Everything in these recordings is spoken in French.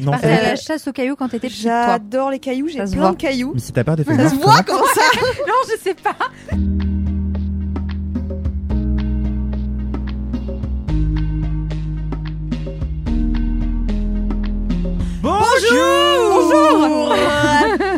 Non, c'est- à la chasse aux cailloux quand t'étais petite. J'adore les cailloux, j'ai Ça se plein voit. de cailloux. Mais si t'as peur des Ça se voit comment- ça non, je sais pas. Bonjour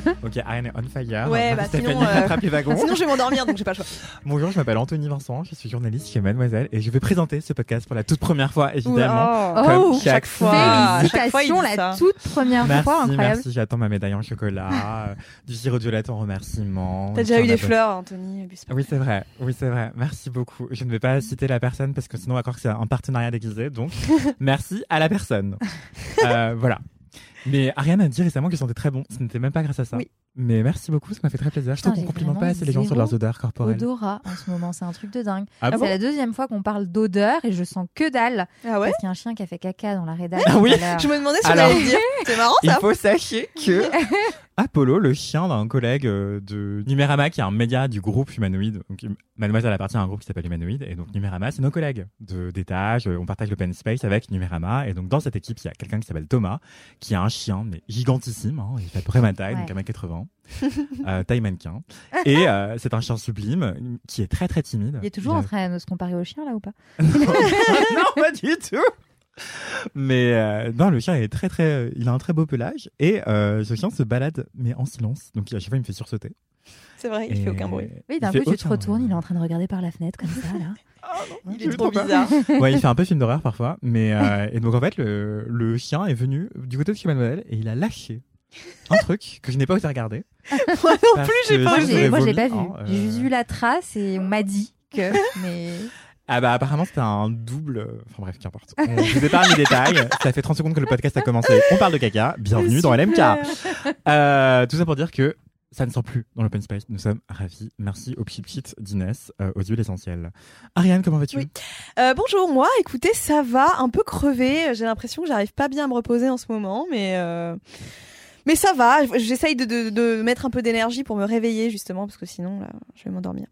Ok, Ariane est on fire. Ouais, bah sinon, euh. Sinon je vais m'endormir donc j'ai pas le choix. Bonjour, je m'appelle Anthony Vincent, je suis journaliste chez Mademoiselle et je vais présenter ce podcast pour la toute première fois, évidemment. Oh. Comme Oh, chaque fois. fois. à chaque fois, Félicitations, la toute première Merci, fois, incroyable. merci, j'attends ma médaille en chocolat, du sirop de violette en remerciement. T'as déjà eu des fleurs, Anthony. Oui, c'est vrai, oui, c'est vrai. Merci beaucoup. Je ne vais pas citer la personne parce que sinon on va croire que c'est un partenariat déguisé, donc merci à la personne. Euh, voilà. Mais Ariane a dit récemment que je sentais très bon. Ce n'était même pas grâce à ça. Oui. Mais merci beaucoup, ça m'a fait très plaisir. Je trouve qu'on complimente pas assez les gens sur leurs odeurs corporelles. Odorat en ce moment, c'est un truc de dingue. Ah c'est bon la deuxième fois qu'on parle d'odeur et je sens que dalle. Ah ouais Parce qu'il y a un chien qui a fait caca dans la rédac. Ah oui. Je me demandais si on Alors- allait le dire. C'est marrant Il ça. faut sachez que Apollo, le chien d'un collègue euh, de Numérama, qui est un média du groupe Humanoïde, donc hum- Mademoiselle appartient à un groupe qui s'appelle Humanoïde, et donc Numérama, c'est nos collègues de d'étage. euh, On partage l'open space avec Numérama, et donc dans cette équipe, il y a quelqu'un qui s'appelle Thomas, qui a un chien, mais gigantissime, hein, il fait à peu près ma taille, Ouais. donc 1m80, euh, taille mannequin, et euh, c'est un chien sublime qui est très très timide. Il est toujours Il a- en train de se comparer au chien là ou pas non, pas du tout. Mais euh, non, le chien est très très, euh, il a un très beau pelage et euh, ce chien se balade mais en silence. Donc à chaque fois il me fait sursauter. C'est vrai, il Et fait aucun bruit. Oui, d'un coup tu te retournes, bruit. il est en train de regarder par la fenêtre comme ça là. Il Je est trop trop bizarre. Ouais, il fait un peu film d'horreur parfois, mais euh, et donc en fait le, le chien est venu du côté de chez Mademoiselle et il a lâché un truc que je n'ai pas osé regarder. Moi non plus, j'ai pas j'ai moi, j'ai pas vu. J'ai euh, juste vu la trace et on m'a dit que. Mais Ah bah apparemment c'était un double. euh, Enfin bref, qu'importe. On- Je vous épargne les détails. Ça fait 30 secondes que le podcast a commencé. On parle de caca. Bienvenue dans LMK. Euh, tout ça pour dire que ça ne sent plus dans l'open space. Nous sommes ravis. Merci au Pchit d'Inès, euh, aux huiles essentielles. Ariane, comment vas-tu? Oui. Euh, bonjour, moi, écoutez, ça va, un peu crevé. J'ai l'impression que j'arrive pas bien à me reposer en ce moment, mais euh, mais ça va. J'essaye de, de, de mettre un peu d'énergie pour me réveiller justement, parce que sinon là, je vais m'endormir.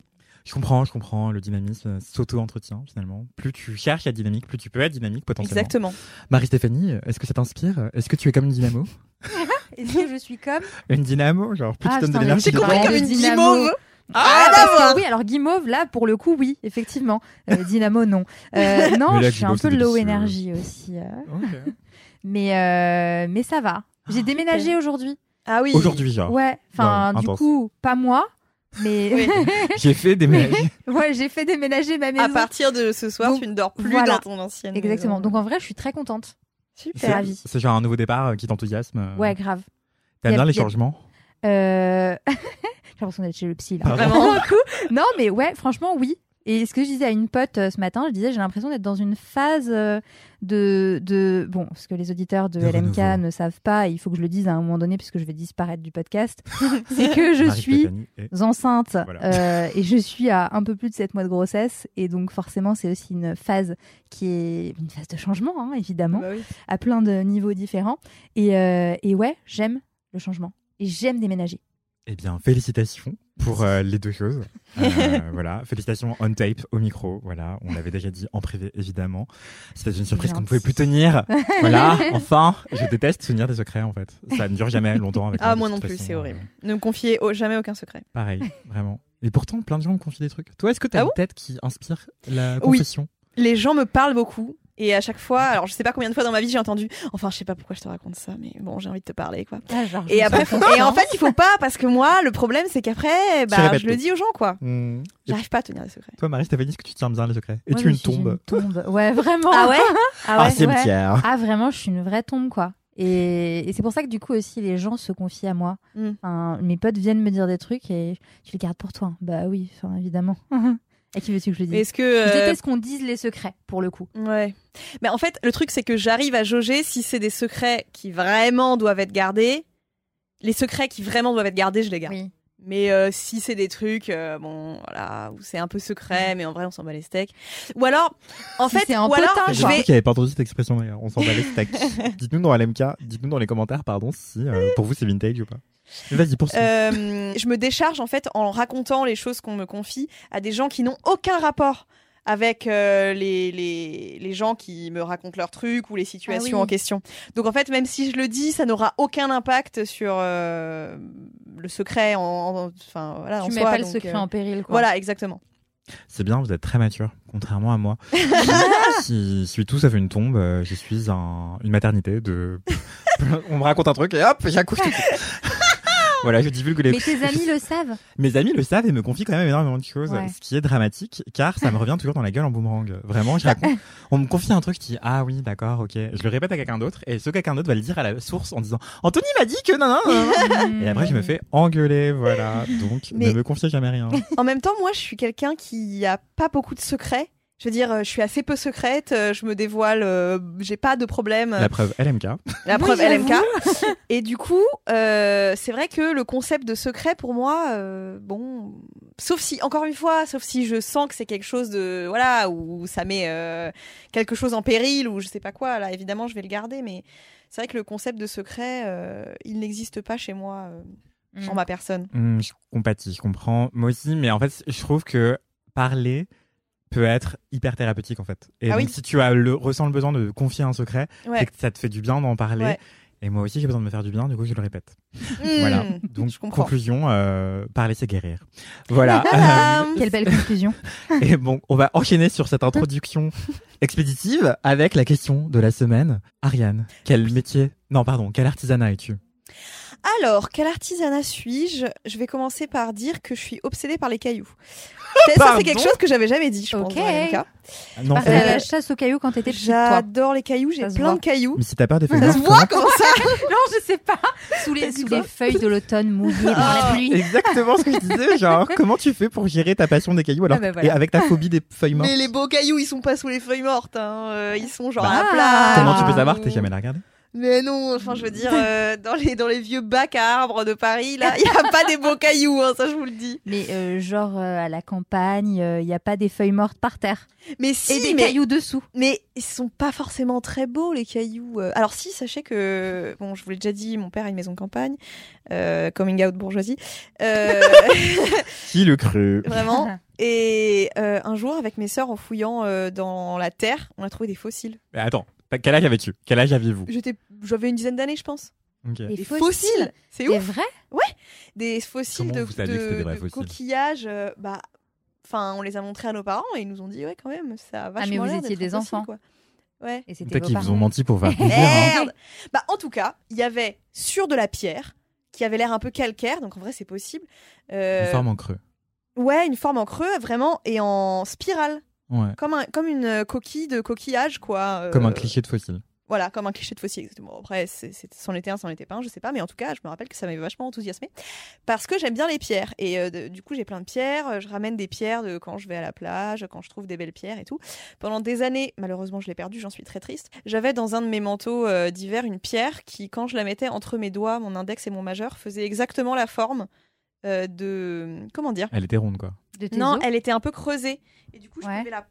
Je comprends, je comprends. Le dynamisme s'auto-entretient finalement. Plus tu cherches à être dynamique, plus tu peux être dynamique potentiellement. Exactement. Marie-Stéphanie, est-ce que ça t'inspire? Est-ce que tu es comme une dynamo? Est-ce que je suis comme? Une dynamo Genre, plus Ah, tu donnes de l'énergie. j'ai compris comme une dynamo. Ah, que voir. oui, alors Guimauve, là, pour le coup, oui, effectivement. Euh, Dynamo, non. Euh, non, là, je suis un peu low énergie aussi. euh. Mais, euh, mais ça va. J'ai déménagé aujourd'hui. Ah oui. Aujourd'hui, genre. Ouais, enfin, Ouais, du intense. coup, pas moi, mais Oui. J'ai fait des ménages. ouais, j'ai fait déménager ma maison. À partir de ce soir, Donc, tu ne dors plus voilà. dans ton ancienne. Exactement. maison. Donc en vrai, je suis très contente. super. C'est ravi. C'est genre un nouveau départ euh, qui t'enthousiasme. euh. Ouais, grave. T'aimes bien les changements? Euh... J'ai l'impression d'être chez le psy là. Vraiment. Non, mais ouais, franchement, oui. Et ce que je disais à une pote euh, ce matin, je disais, j'ai l'impression d'être dans une phase euh, de, de. Bon, ce que les auditeurs de, De LMK renouveau. ne savent pas, et il faut que je le dise à un moment donné, puisque je vais disparaître du podcast, c'est que je suis et- enceinte Voilà. euh, et je suis à un peu plus de 7 mois de grossesse. Et donc, forcément, c'est aussi une phase qui est une phase de changement, hein, évidemment, Bah oui. à plein de niveaux différents. Et, euh, et ouais, j'aime le changement. Et j'aime déménager. Eh bien, félicitations pour euh, les deux choses. Euh, voilà, félicitations on tape, au micro. Voilà, on l'avait déjà dit en privé, évidemment. C'était une surprise qu'on ne pouvait plus tenir. Voilà, enfin, je déteste tenir des secrets en fait. Ça ne dure jamais longtemps avec Ah, moi non plus, c'est euh, horrible. Ne me confiez au- jamais aucun secret. Pareil, vraiment. Et pourtant, plein de gens me confient des trucs. Toi, est-ce que tu as Ah une bon tête qui inspire la Oui. confession? Les gens me parlent beaucoup. Et à chaque fois, alors je sais pas combien de fois dans ma vie j'ai entendu, enfin je sais pas pourquoi je te raconte ça, mais bon j'ai envie de te parler quoi. Et après, et en fait il faut pas parce que moi le problème c'est qu'après, bah je le dis aux gens quoi. Et J'arrive pas à tenir les secrets. Toi, Marie-Stéphanie, est-ce que tu tiens bien les secrets? Moi, Es-tu je une tombe tombe. Ouais, vraiment. Ah ouais? Ah ouais. cimetière. Ah vraiment, je suis une vraie tombe quoi. Et, et c'est pour ça que du coup aussi les gens se confient à moi. Mm. Enfin, mes potes viennent me dire des trucs et tu les gardes pour toi. Bah oui, enfin, évidemment. À qui veux-tu que je le dise Est-ce que Je euh, déteste qu'on dise les secrets, pour le coup. Ouais. Mais en fait, le truc, c'est que j'arrive à jauger si c'est des secrets qui vraiment doivent être gardés. Les secrets qui vraiment doivent être gardés, je les garde. Oui. Mais euh, si c'est des trucs, euh, bon, voilà, où c'est un peu secret, mais en vrai, on s'en bat les steaks. Ou alors, en Si fait, c'est un ou alors, potin, je J'ai vais. qu'il n'y avait pas entendu cette expression d'ailleurs. On s'en bat les steaks. dites-nous dans LMK, dites-nous dans les commentaires, pardon, si euh, pour vous c'est vintage ou pas. Vas-y, poursuis. Euh, je me décharge en fait en racontant les choses qu'on me confie à des gens qui n'ont aucun rapport avec euh, les, les, les gens qui me racontent leurs trucs ou les situations Ah oui. en question. Donc en fait, même si je le dis, ça n'aura aucun impact sur euh, le secret en, en- enfin voilà en Tu mets soi, pas le secret euh, en péril, quoi. Voilà, exactement. C'est bien, vous êtes très mature, contrairement à moi. si je suis tout sauf une tombe, euh, je suis un, une maternité de. On me raconte un truc et hop, j'accouche tout de suite. Voilà, je divulgue les. Mais tes amis le savent. Mes amis le savent et me confient quand même énormément de choses, Ouais. ce qui est dramatique, car ça me revient toujours dans la gueule en boomerang. Vraiment, je raconte. On me confie un truc, dis ah oui, d'accord, ok. Je le répète à quelqu'un d'autre et ce quelqu'un d'autre va le dire à la source en disant Anthony m'a dit que non, non, non. Et après, je me fais engueuler, voilà. Donc, Mais- ne me confiez jamais rien. En même temps, moi, je suis quelqu'un qui a pas beaucoup de secrets. Je veux dire, euh, je suis assez peu secrète, euh, je me dévoile, euh, j'ai pas de problème. La preuve, LMK. La Oui, preuve j'avoue. LMK. Et du coup, euh, c'est vrai que le concept de secret pour moi, euh, bon, sauf si, encore une fois, sauf si je sens que c'est quelque chose de, voilà, où ça met euh, quelque chose en péril ou je sais pas quoi, là, évidemment, je vais le garder, mais c'est vrai que le concept de secret, euh, il n'existe pas chez moi, euh, Mm. en ma personne. Hmm, je compatis, je comprends. Moi aussi, mais en fait, je trouve que parler peut être hyper thérapeutique en fait. Et Ah donc, oui. si tu as le, ressens le besoin de confier un secret, Ouais. c'est que ça te fait du bien d'en parler. Ouais. Et moi aussi, j'ai besoin de me faire du bien, du coup, je le répète. Hmm, Voilà. Donc, conclusion, euh, parler, c'est guérir. Voilà. Tadam Quelle belle conclusion. Et bon, on va enchaîner sur cette introduction expéditive avec la question de la semaine. Ariane, quel métier, non, pardon, quel artisanat es-tu? Alors, quel artisanat suis-je? Je vais commencer par dire que je suis obsédée par les cailloux. ça, c'est quelque chose que j'avais jamais dit, je pense, Ok. dans LMK. Non, Partais c'est- à la chasse aux cailloux quand t'étais petite, toi. J'adore les cailloux, j'ai Ça se plein voit. de cailloux. mais si t'as peur des feuilles Ça se voit comment ça Non, je sais pas. Sous les, sous feuilles de l'automne mouillées par la pluie. Exactement ce que je disais, genre comment tu fais pour gérer ta passion des cailloux alors Ah bah voilà. et avec ta phobie des feuilles mortes Mais les beaux cailloux, ils sont pas sous les feuilles mortes, hein. euh, ils sont genre Bah, à la plage. Comment tu peux Ah. savoir? T'es jamais la regarder? Mais non, enfin je veux dire, euh, dans les dans les vieux bacs à arbres de Paris, là, il y a pas des beaux cailloux, hein, ça je vous le dis. Mais euh, genre euh, à la campagne, il n'y a pas des feuilles mortes par terre. Mais si, Et des mais, cailloux dessous. mais ils sont pas forcément très beaux les cailloux. Alors si, sachez que bon, je vous l'ai déjà dit, mon père a une maison de campagne, euh, coming out bourgeoisie. Euh, Qui le crut? Vraiment. Et euh, un jour, avec mes sœurs, en fouillant euh, dans la terre, on a trouvé des fossiles. Mais Attends, quel âge avais-tu? Quel âge aviez-vous? J'avais une dizaine d'années, je pense. Ok. Des Des fossiles fossiles, c'est ouf. vrai Des fossiles Comment de, vous saviez que c'était de- des vrais de fossiles? coquillages. euh, bah, enfin, on les a montrés à nos parents et ils nous ont dit ouais, quand même, ça a vachement Ah, mais vous étiez des fossile, enfants. quoi. Ouais. Et c'était Peut-être qu'ils vous ont menti pour faire plaisir. hein. Merde. Bah, en tout cas, il y avait sur de la pierre qui avait l'air un peu calcaire, donc en vrai, c'est possible. Euh, Une forme en creux. Ouais, une forme en creux, vraiment, et en spirale. Ouais. Comme, un, comme une euh, coquille de coquillage, quoi. euh, Comme un cliché de fossile. Voilà, comme un cliché de fossile, exactement. Après, c'est- c'est- c'en était un, c'en était pas un, je sais pas, mais en tout cas, je me rappelle que ça m'avait vachement enthousiasmé parce que j'aime bien les pierres. Et euh, de- du coup, j'ai plein de pierres, je ramène des pierres de quand je vais à la plage, quand je trouve des belles pierres et tout. Pendant des années, malheureusement, je l'ai perdu, j'en suis très triste. J'avais dans un de mes manteaux euh, d'hiver une pierre qui, quand je la mettais entre mes doigts, mon index et mon majeur, faisait exactement la forme euh, de. Comment dire? Elle était ronde, quoi. De tes Non, os elle était un peu creusée. Et du coup, je Ouais. pouvais la.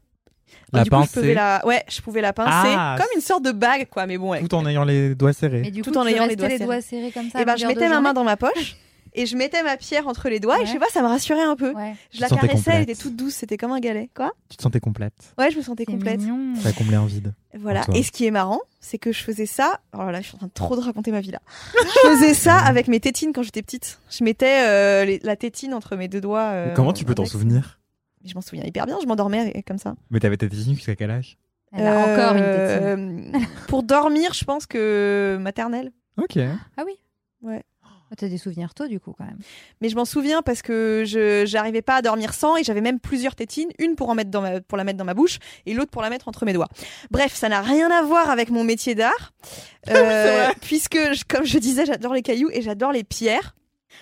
La du coup, je pouvais pincer la... Ouais, je pouvais la pincer Ah, comme une sorte de bague, quoi. Mais bon, ouais. tout en ayant les doigts serrés. Mais du tout coup, en tu ayant les restais doigts les serrés. doigts serrés comme ça. Et à ben, je longueur de mettais ma main journée dans ma poche et je mettais ma pierre entre les doigts et je sais pas, ça me rassurait un peu. Ouais, Je la caressais, elle complète. était toute douce, c'était comme un galet. Quoi Tu te sentais complète. Ouais, je me sentais complète. mignon. Ça a comblé un vide. Voilà. Et ce qui est marrant, c'est que je faisais ça. Alors là, je suis en train de trop de raconter ma vie là. Je faisais ça avec mes tétines quand j'étais petite. Je mettais euh, les- la tétine entre mes deux doigts. euh, Comment tu peux t'en souvenir? Je m'en souviens hyper bien. Je m'endormais comme ça. Mais t'avais ta tétine jusqu'à quel âge? Elle a encore une tétine. tétine. pour dormir, je pense que maternelle. Ok. Ah oui Ouais. Ah, T'as des souvenirs tôt, du coup, quand même. Mais je m'en souviens parce que je j'arrivais pas à dormir sans et j'avais même plusieurs tétines, une pour en mettre dans ma, pour la mettre dans ma bouche et l'autre pour la mettre entre mes doigts. Bref, ça n'a rien à voir avec mon métier d'art, euh, puisque je- comme je disais, j'adore les cailloux et j'adore les pierres.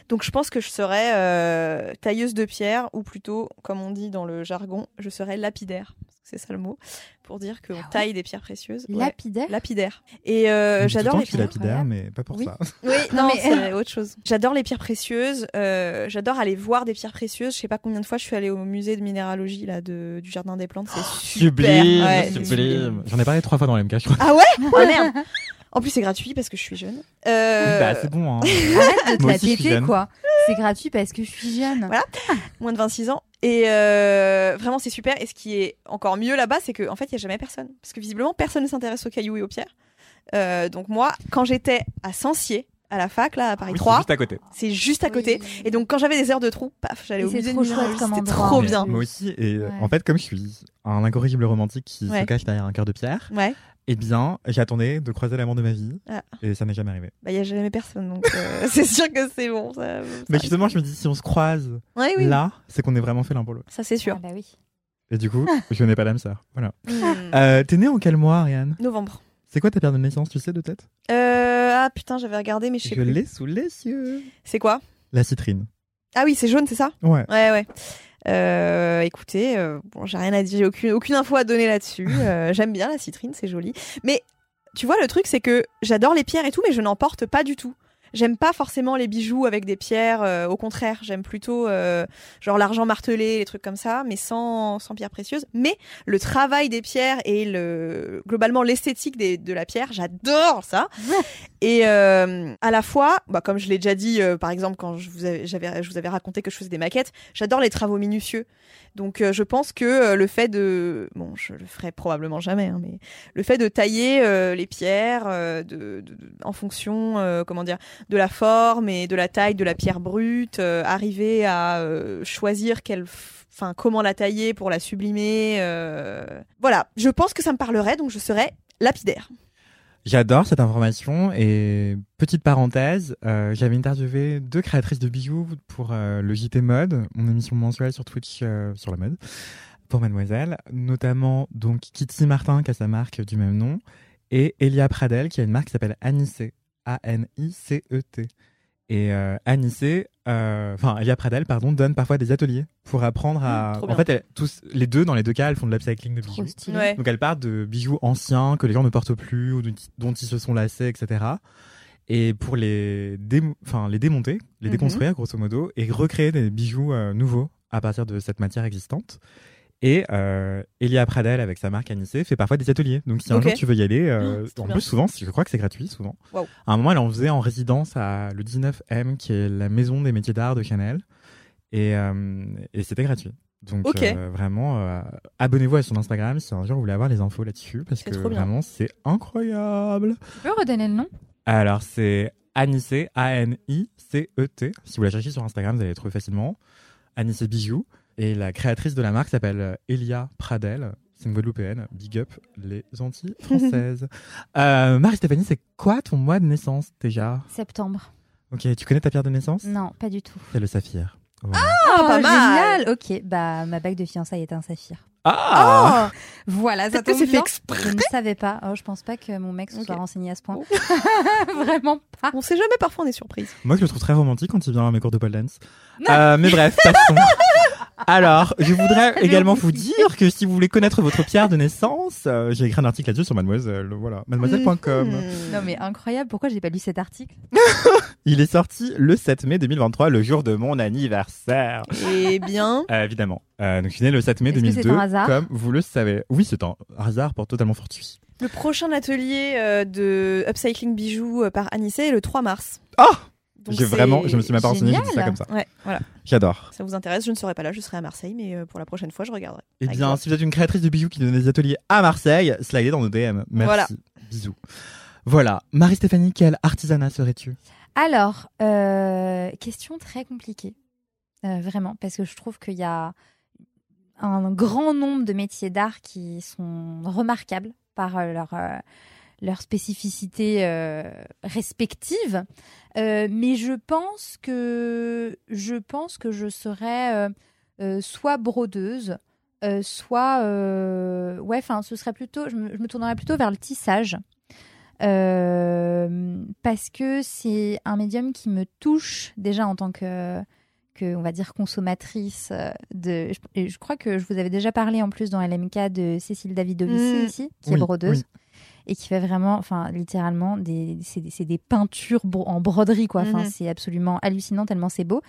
Donc je pense que je serais euh, tailleuse de pierre, ou plutôt, comme on dit dans le jargon, je serais lapidaire. C'est ça le mot, pour dire qu'on Ah ouais taille des pierres précieuses. Ouais, Lapidaire. Lapidaire. Et euh, j'adore les que je suis pierres. lapidaire, mais pas pour Oui. ça. Oui, Non, mais- c'est autre chose. J'adore les pierres précieuses. euh, j'adore aller voir des pierres précieuses. Je sais pas combien de fois je suis allée au musée de minéralogie là de, du jardin des plantes. C'est super. Sublime, Ouais, sublime. J'en ai parlé trois fois dans l'MK, je crois. Ah ouais Oh merde. En plus c'est gratuit parce que je suis jeune. Euh, Oui, bah, c'est bon. Hein. Arrête de te Moi la aussi, je suis péter, jeune. quoi. C'est gratuit parce que je suis jeune. Voilà. moins de 26 ans. Et euh, vraiment, c'est super. Et ce qui est encore mieux là-bas, c'est qu'en fait, il n'y a jamais personne. Parce que visiblement, personne ne s'intéresse aux cailloux et aux pierres. Euh, donc moi, quand j'étais à Sancier, à la fac, là, à Paris Oui, c'est 3, juste à côté. c'est juste à côté. Oui. Et donc, quand j'avais des heures de trou, paf, j'allais au musée de trop chouette minéralogie. comme C'était trop Mais- bien. Moi aussi. Et euh, Ouais. en fait, comme je suis un incorrigible romantique qui se cache derrière un cœur de pierre, Ouais, eh bien, j'attendais de croiser l'amour de ma vie. Ah. Et ça n'est jamais arrivé. bah, il n'y a jamais personne. Donc, euh, c'est sûr que c'est bon. Ça, ça Mais justement, je me dis, si on se croise Ouais, oui, là, c'est qu'on est vraiment fait l'un pour l'autre. ça c'est sûr. Ah bah oui. Et du coup, je n'ai pas d'âme sœur. Voilà. Hmm. Euh, T'es né en quel mois, Ariane? Novembre. C'est quoi ta pierre de naissance, tu sais, de tête? Euh, ah putain, j'avais regardé, mais je sais Je plus. l'ai sous les yeux. C'est quoi? La citrine. Ah oui, c'est jaune, c'est ça? Ouais. Ouais, ouais. Euh, écoutez, euh, bon, j'ai rien à dire, j'ai aucune, aucune info à donner là-dessus. Euh, J'aime bien la citrine, c'est joli. Mais tu vois, le truc, c'est que j'adore les pierres et tout, mais je n'en porte pas du tout. J'aime pas forcément les bijoux avec des pierres, euh, au contraire, j'aime plutôt euh, genre l'argent martelé, les trucs comme ça, mais sans, sans pierres précieuses. Mais le travail des pierres et le globalement l'esthétique des- de la pierre, j'adore ça. Et euh, à la fois, bah, comme je l'ai déjà dit, euh, par exemple, quand je vous, avais, j'avais- je vous avais raconté que je faisais des maquettes, j'adore les travaux minutieux. Donc euh, je pense que euh, le fait de... Bon, je le ferai probablement jamais, hein, mais le fait de tailler euh, les pierres euh, de, de- de- en fonction, euh, comment dire, de la forme et de la taille de la pierre brute, euh, arriver à euh, choisir quelle... Enfin, comment la tailler pour la sublimer. euh, Voilà, je pense que ça me parlerait, donc je serais lapidaire. J'adore cette information et petite parenthèse, j'avais interviewé deux créatrices de bijoux pour le JT Mode, mon émission mensuelle sur Twitch sur la mode pour Mademoiselle, notamment donc Kitty Martin qui a sa marque du même nom et Elia Pradel qui a une marque qui s'appelle Anicet, A-N-I-C-E-T. Et euh, Anicet, euh, enfin Elia Pradel pardon, donne parfois des ateliers pour apprendre à. Mmh, en fait, elle- tous les deux dans les deux cas, elles font de l'upcycling de bijoux. Trop stylé. Ouais. Donc elle part de bijoux anciens que les gens ne portent plus ou dont, ils se sont lassés, etc. Et pour les, démo- enfin, les démonter, les Mhm. déconstruire grosso modo, et recréer des bijoux euh, nouveaux à partir de cette matière existante. Et euh, Elia Pradel, avec sa marque Anicet, fait parfois des ateliers. Donc si un jour tu veux y aller, euh, trop en plus souvent, je crois que c'est gratuit souvent. À un moment, elle en faisait en résidence à le 19M, qui est la maison des métiers d'art de Chanel. Et, euh, et c'était gratuit. Donc euh, vraiment, euh, abonnez-vous à son Instagram si un jour vous voulez avoir les infos là-dessus, parce que vraiment c'est incroyable. Tu peux redonner le nom? Alors c'est Anicet, A-N-I-C-E-T. Si vous la cherchez sur Instagram, vous allez la trouver facilement. Anicet Bijoux. Et la créatrice de la marque s'appelle euh, Elia Pradel. C'est une Guadeloupéenne. Big up les Antilles françaises. euh, Marie-Stéphanie, c'est quoi ton mois de naissance déjà? Septembre. Ok, tu connais ta pierre de naissance? Non, pas du tout. C'est le saphir. Voilà. Ah, pas mal. génial Ok, bah ma bague de fiançailles est un saphir. Ah, Oh Voilà, ça tombe c'est fait bien. exprès. Je ne savais pas. Oh, je pense pas que mon mec se soit renseigné à ce point. Oh. Vraiment pas. On sait jamais, parfois on est surprise. Moi, je le trouve très romantique quand il vient à mes cours de pole dance. Euh, mais bref, passons. Alors, je voudrais également vous dire que si vous voulez connaître votre pierre de naissance, euh, j'ai écrit un article là-dessus sur Mademoiselle. Voilà, mademoiselle.com. Mhm. Non mais incroyable, pourquoi j'ai pas lu cet article Il est sorti le 7 mai 2023, le jour de mon anniversaire. Eh bien, Euh, évidemment. Euh, donc, je suis né le 7 mai Est-ce que 2002, c'est un hasard comme vous le savez. Oui, c'est un hasard pour totalement fortuit. le prochain atelier euh, de upcycling bijoux euh, par Anissé est le 3 mars. Ah Donc J'ai vraiment, je me suis même pas renseigné, j'ai dit ça comme ça. Ouais, voilà. J'adore. Ça vous intéresse, je ne serai pas là, je serai à Marseille, mais euh, pour la prochaine fois, je regarderai. Eh bien, si vous êtes une créatrice de bijoux qui donne des ateliers à Marseille, slidez dans nos DM. Merci. Voilà. Bisous. Voilà. Marie-Stéphanie, quel artisanat serais-tu? Alors, euh, question très compliquée. Euh, vraiment, parce que je trouve qu'il y a un grand nombre de métiers d'art qui sont remarquables par euh, leur, euh, leur spécificité euh, respective. Euh, mais je pense que je pense que je serais euh, soit brodeuse, soit ouais, enfin, ce serait plutôt, je me, je me tournerais plutôt vers le tissage. parce que c'est un médium qui me touche déjà en tant que, que on va dire consommatrice de. Je, je crois que je vous avais déjà parlé en plus dans LMK de Cécile Davidovici Mm. ici, qui est brodeuse. oui. Et qui fait vraiment, enfin, littéralement, des, c'est des, peintures en broderie, quoi. Enfin, Mhm. c'est absolument hallucinant tellement c'est beau.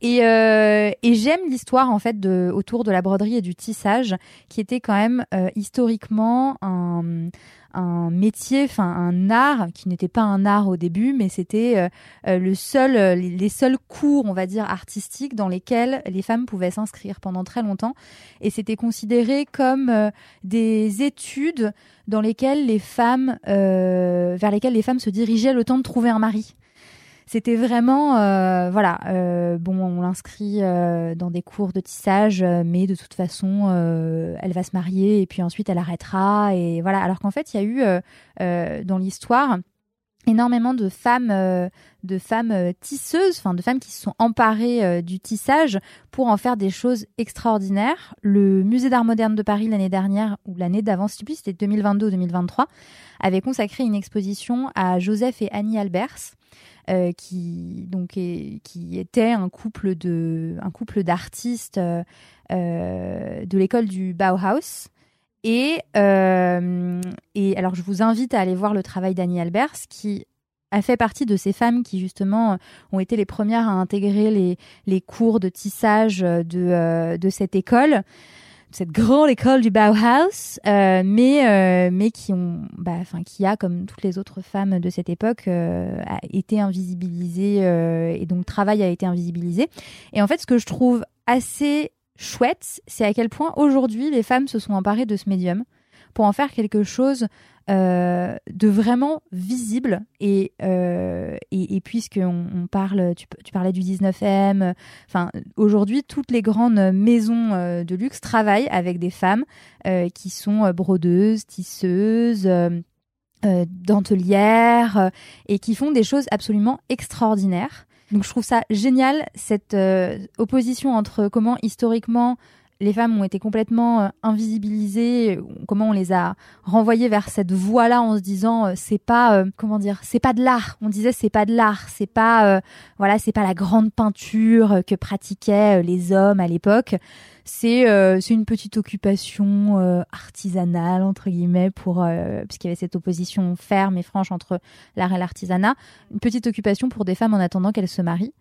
Et, euh, et j'aime l'histoire, en fait, de, autour de la broderie et du tissage, qui était quand même euh, historiquement un, un métier, enfin un art qui n'était pas un art au début, mais c'était euh, euh, le seul, euh, les, seuls cours, on va dire, artistiques dans lesquels les femmes pouvaient s'inscrire pendant très longtemps. Et c'était considéré comme des études dans lesquelles les femmes, vers lesquelles les femmes se dirigeaient le temps de trouver un mari. C'était vraiment, euh, voilà, euh, bon, on l'inscrit euh, dans des cours de tissage, mais de toute façon, elle va se marier et puis ensuite elle arrêtera. Et voilà, alors qu'en fait, il y a eu dans l'histoire énormément de femmes, de femmes tisseuses, enfin de femmes qui se sont emparées du tissage pour en faire des choses extraordinaires. Le Musée d'art moderne de Paris l'année dernière ou l'année d'avant, plus, c'était 2022 ou 2023, avait consacré une exposition à Joseph et Annie Albers. Euh, qui donc est- qui était un couple de un couple d'artistes euh, euh, de l'école du Bauhaus. Et et alors je vous invite à aller voir le travail d'Annie Albers qui a fait partie de ces femmes qui justement ont été les premières à intégrer les, les cours de tissage de, de cette école cette grande école du Bauhaus, euh, mais euh, mais bah, qui a comme toutes les autres femmes de cette époque euh, a été invisibilisée et donc le travail a été invisibilisé. Et en fait, ce que je trouve assez chouette, c'est à quel point aujourd'hui les femmes se sont emparées de ce médium pour en faire quelque chose euh, de vraiment visible et euh, puisqu'on on parle, tu, parlais du 19e, enfin aujourd'hui toutes les grandes maisons euh, de luxe travaillent avec des femmes euh, qui sont brodeuses, tisseuses. dentelières et qui font des choses absolument extraordinaires. Donc je trouve ça génial cette opposition entre comment historiquement les femmes ont été complètement euh, invisibilisées, euh, comment on les a renvoyées vers cette voie-là en se disant euh, c'est pas comment dire, c'est pas de l'art. On disait c'est pas de l'art, c'est pas voilà, c'est pas la grande peinture que pratiquaient les hommes à l'époque. C'est c'est une petite occupation artisanale entre guillemets pour puisqu'il y avait cette opposition ferme et franche entre l'art et l'artisanat, une petite occupation pour des femmes en attendant qu'elles se marient.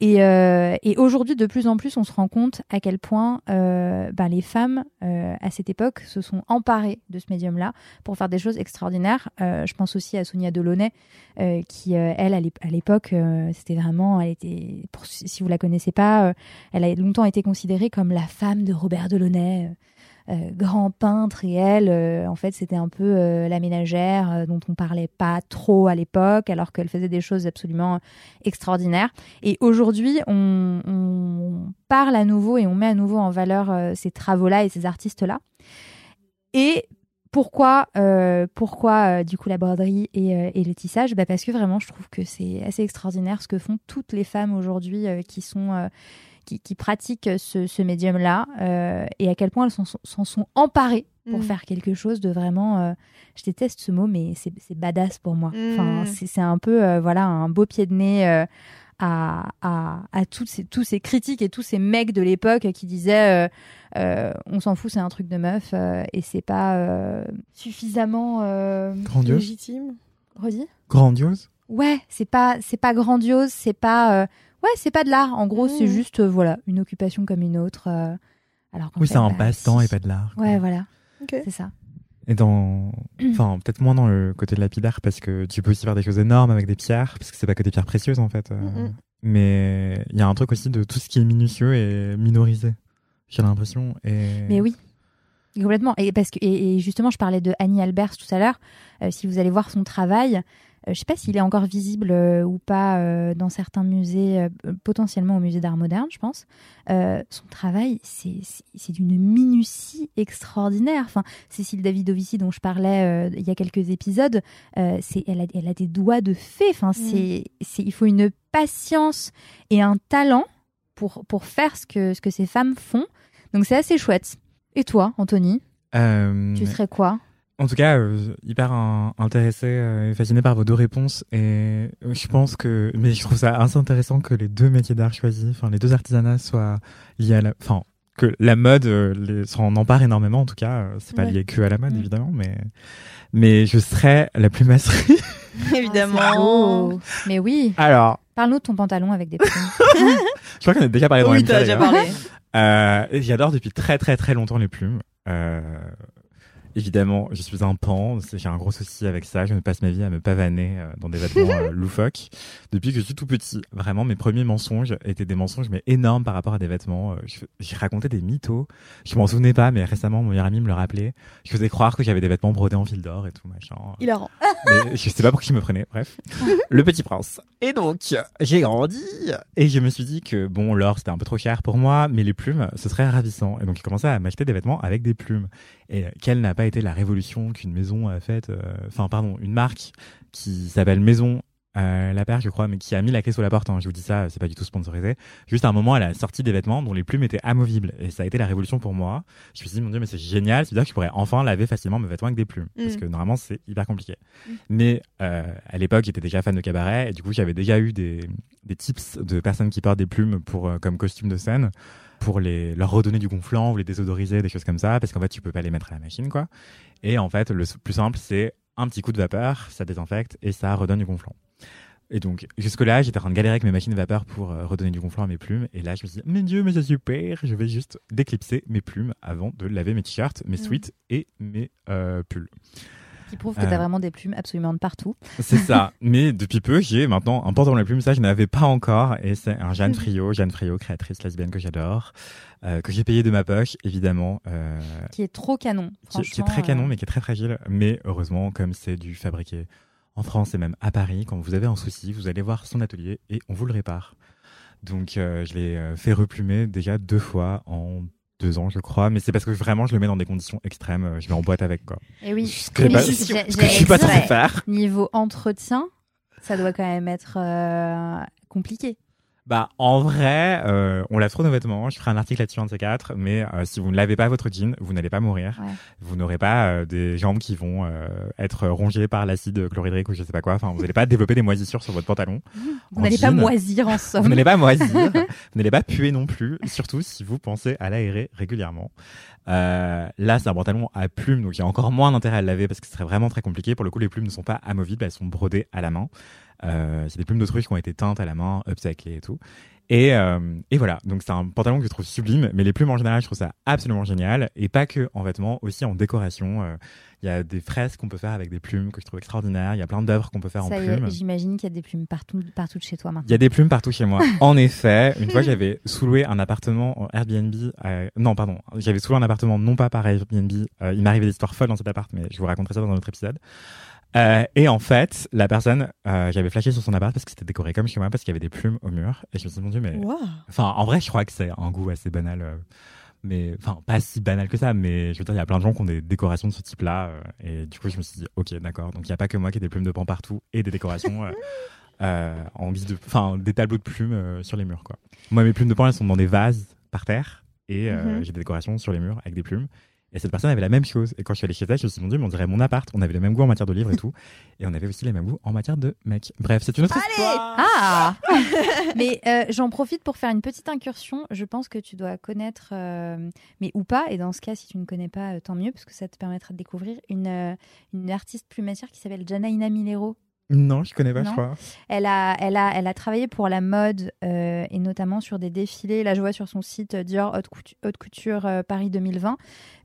Et, euh, et aujourd'hui, de plus en plus, on se rend compte à quel point euh, ben, les femmes, euh, à cette époque, se sont emparées de ce médium-là pour faire des choses extraordinaires. Euh, je pense aussi à Sonia Delaunay, euh, qui, euh, elle, à l'ép- à l'époque, c'était vraiment, elle était, si vous la connaissez pas, elle a longtemps été considérée comme la femme de Robert Delaunay. Euh, grand peintre et elle, euh, en fait, c'était un peu euh, la ménagère dont on parlait pas trop à l'époque, alors qu'elle faisait des choses absolument extraordinaires. Et aujourd'hui, on, on parle à nouveau et on met à nouveau en valeur ces travaux-là et ces artistes-là. Et pourquoi, pourquoi du coup la broderie et, et le tissage? Bah Parce que vraiment, je trouve que c'est assez extraordinaire ce que font toutes les femmes aujourd'hui qui sont qui, qui pratiquent ce, ce médium-là euh, et à quel point elles s'en sont, emparées pour Mm. faire quelque chose de vraiment. euh, je déteste ce mot, mais c'est badass pour moi. Enfin, Mm. c'est un peu euh, voilà un beau pied de nez. euh, à, à, à toutes ces, tous ces critiques et tous ces mecs de l'époque qui disaient euh, euh, on s'en fout, c'est un truc de meuf euh, et c'est pas euh, suffisamment euh, Grandiose. Légitime. redit. Grandiose. Ouais, c'est pas c'est pas grandiose, c'est pas euh, ouais, c'est pas de l'art. En gros, c'est Mhm. juste euh, voilà une occupation comme une autre. euh, alors Oui, c'est un bah, passe-temps si. et pas de l'art. Ouais, voilà, c'est ça. Et dans. Enfin, peut-être moins dans le côté de lapidaire, parce que tu peux aussi faire des choses énormes avec des pierres, parce que c'est pas que des pierres précieuses en fait. euh. Mhm. Mais il y a un truc aussi de tout ce qui est minutieux et minorisé, j'ai l'impression. Et... Mais oui. Complètement. Et, parce que, et, et justement, je parlais de Annie Albers tout à l'heure. Euh, si vous allez voir son travail, euh, je sais pas s'il est encore visible euh, ou pas euh, dans certains musées, euh, potentiellement au musée d'art moderne, je pense. Euh, son travail, c'est d'une minutie extraordinaire. Enfin, Cécile Davidovici, dont je parlais euh, il y a quelques épisodes, euh, c'est elle, a, elle a des doigts de fée. Enfin, c'est- il faut une patience et un talent pour, pour faire ce que, ce que ces femmes font. Donc c'est assez chouette. Et toi, Anthony, Euh, tu serais quoi? En tout cas, euh, hyper un- intéressé euh, et fasciné par vos deux réponses. Et euh, je pense que, mais je trouve ça assez intéressant que les deux métiers d'art choisis, enfin les deux artisanats soient liés à la, enfin que la mode euh, s'en empare énormément. En tout cas, euh, c'est pas Ouais. lié que à la mode Mm. évidemment, mais mais je serais la plumasserie. Évidemment. Ah. Mais oui, Alors, parle-nous de ton pantalon avec des plumes. je crois qu'on a déjà parlé dans oui, l'émission, t'as déjà d'ailleurs. parlé. Euh, J'adore depuis très très très longtemps les plumes. Euh, évidemment, je suis un pan. J'ai un gros souci avec ça. Je ne passe ma vie à me pavaner euh, dans des vêtements euh, loufoques. Depuis que je suis tout petit, vraiment, mes premiers mensonges étaient des mensonges mais énormes par rapport à des vêtements. Euh, J'ai raconté des mythos. Je m'en souvenais pas, mais récemment, mon meilleur ami me le rappelait. Je faisais croire que j'avais des vêtements brodés en fil d'or et tout machin. Il a rend. Mais je sais pas pour qui je me prenais, bref. Le petit prince. Et donc, j'ai grandi et je me suis dit que bon, l'or c'était un peu trop cher pour moi, mais les plumes, ce serait ravissant. Et donc, j'ai commencé à m'acheter des vêtements avec des plumes. Et euh, quelle n'a pas été la révolution qu'une maison a faite, euh, enfin, pardon, une marque qui s'appelle Maison euh, la paire, je crois, mais qui a mis la clé sous la porte. hein. Je vous dis ça, c'est pas du tout sponsorisé. Juste à un moment, elle a sorti des vêtements dont les plumes étaient amovibles. Et ça a été la révolution pour moi. Je me suis dit, mon dieu, mais c'est génial. C'est-à-dire que je pourrais enfin laver facilement mes vêtements avec des plumes. Parce Mm. que normalement, c'est hyper compliqué. Mm. Mais euh, à l'époque, j'étais déjà fan de cabaret. Et du coup, j'avais déjà eu des, des tips de personnes qui portent des plumes pour, euh, comme costume de scène pour les, leur redonner du gonflant ou les désodoriser, des choses comme ça. Parce qu'en fait, tu peux pas les mettre à la machine, quoi. Et en fait, le plus simple, c'est un petit coup de vapeur, ça désinfecte et ça redonne du gonflant. Et donc, jusque-là, j'étais en train de galérer avec mes machines de vapeur pour euh, redonner du gonflant à mes plumes. Et là, je me suis dit, mais Dieu, mais c'est super, je vais juste déclipser mes plumes avant de laver mes t-shirts, mes sweats et mes euh, pulls. Qui prouve que Euh. t'as vraiment des plumes absolument de partout. C'est ça. mais depuis peu, j'ai maintenant un pantalon à plumes. Ça, je n'avais pas encore. Et c'est un Jeanne. Friot, Jeanne Friot, créatrice lesbienne que j'adore, euh, que j'ai payé de ma poche, évidemment. euh, Qui est trop canon. qui, qui est très canon, mais qui est très fragile. Mais heureusement, comme c'est du fabriqué en France et même à Paris, quand vous avez un souci, vous allez voir son atelier et on vous le répare. Donc, euh, je l'ai fait replumer déjà deux fois en deux ans, je crois. Mais c'est parce que vraiment, je le mets dans des conditions extrêmes. euh, Je mets en boîte avec, quoi. Et oui. Ce que, pas- ce je suis pas j'ai- censé faire. Niveau entretien, ça doit quand même être euh, compliqué. Bah, en vrai, euh, on lave trop nos vêtements. Je ferai un article là-dessus, de ces quatre. Mais euh, si vous ne lavez pas votre jean, vous n'allez pas mourir. Ouais. Vous n'aurez pas euh, des jambes qui vont euh, être rongées par l'acide chlorhydrique ou je sais pas quoi. Enfin, vous n'allez pas développer des moisissures sur votre pantalon. Vous En n'allez pas moisir en Vous somme. n'allez pas moisir. vous n'allez pas puer non plus. Surtout si vous pensez à l'aérer régulièrement. Euh, là, c'est un pantalon à plumes, donc il y a encore moins d'intérêt à le laver parce que ce serait vraiment très compliqué. Pour le coup, les plumes ne sont pas amovibles, elles sont brodées à la main. Euh, c'est des plumes d'autruche qui ont été teintes à la main, upcyclées et tout. Et, euh, et voilà, donc c'est un pantalon que je trouve sublime, mais les plumes en général, je trouve ça absolument génial, et pas que en vêtements, aussi en décoration. Euh, Il y a des fresques qu'on peut faire avec des plumes que je trouve extraordinaires, il y a plein d'œuvres qu'on peut faire Ça en plumes. j'imagine qu'il y a des plumes partout, partout de chez toi Il maintenant. y a des plumes partout chez moi. En effet, une fois j'avais sous-loué un appartement en Airbnb. euh, non, pardon, j'avais sous-loué un appartement non pas par Airbnb. euh, il m'arrivait des histoires folles dans cet appart, mais je vous raconterai ça dans un autre épisode. Euh, et en fait, la personne, euh, j'avais flashé sur son appart parce que c'était décoré comme chez moi, parce qu'il y avait des plumes au mur. Et je me suis dit, mais. Enfin, en vrai, je crois que c'est un goût assez banal. euh, mais, enfin, pas si banal que ça, mais je veux dire, il y a plein de gens qui ont des décorations de ce type-là. et du coup, je me suis dit, ok, d'accord. Donc, il n'y a pas que moi qui ai des plumes de pan partout et des décorations. en guise de, enfin, des tableaux de plumes sur les murs, quoi. Moi, mes plumes de pan, elles sont dans des vases par terre et Mhm. j'ai des décorations sur les murs avec des plumes. Et cette personne avait la même chose. Et quand je suis allé chez elle, je me suis dit, on dirait mon appart. On avait le même goût en matière de livres et tout. Et on avait aussi les mêmes goûts en matière de mecs. Bref, c'est une autre histoire. Ah Mais euh, j'en profite pour faire une petite incursion. Je pense que tu dois connaître, euh, mais ou pas, et dans ce cas, si tu ne connais pas, euh, tant mieux, parce que ça te permettra de découvrir une, euh, une artiste plumatière qui s'appelle Janaïna Milero. Non, je connais pas, Non. je crois. Elle a, elle, a, elle a travaillé pour la mode euh, et notamment sur des défilés. Là, je vois sur son site euh, Dior Haute Couture, Haute Couture, euh, Paris 2020.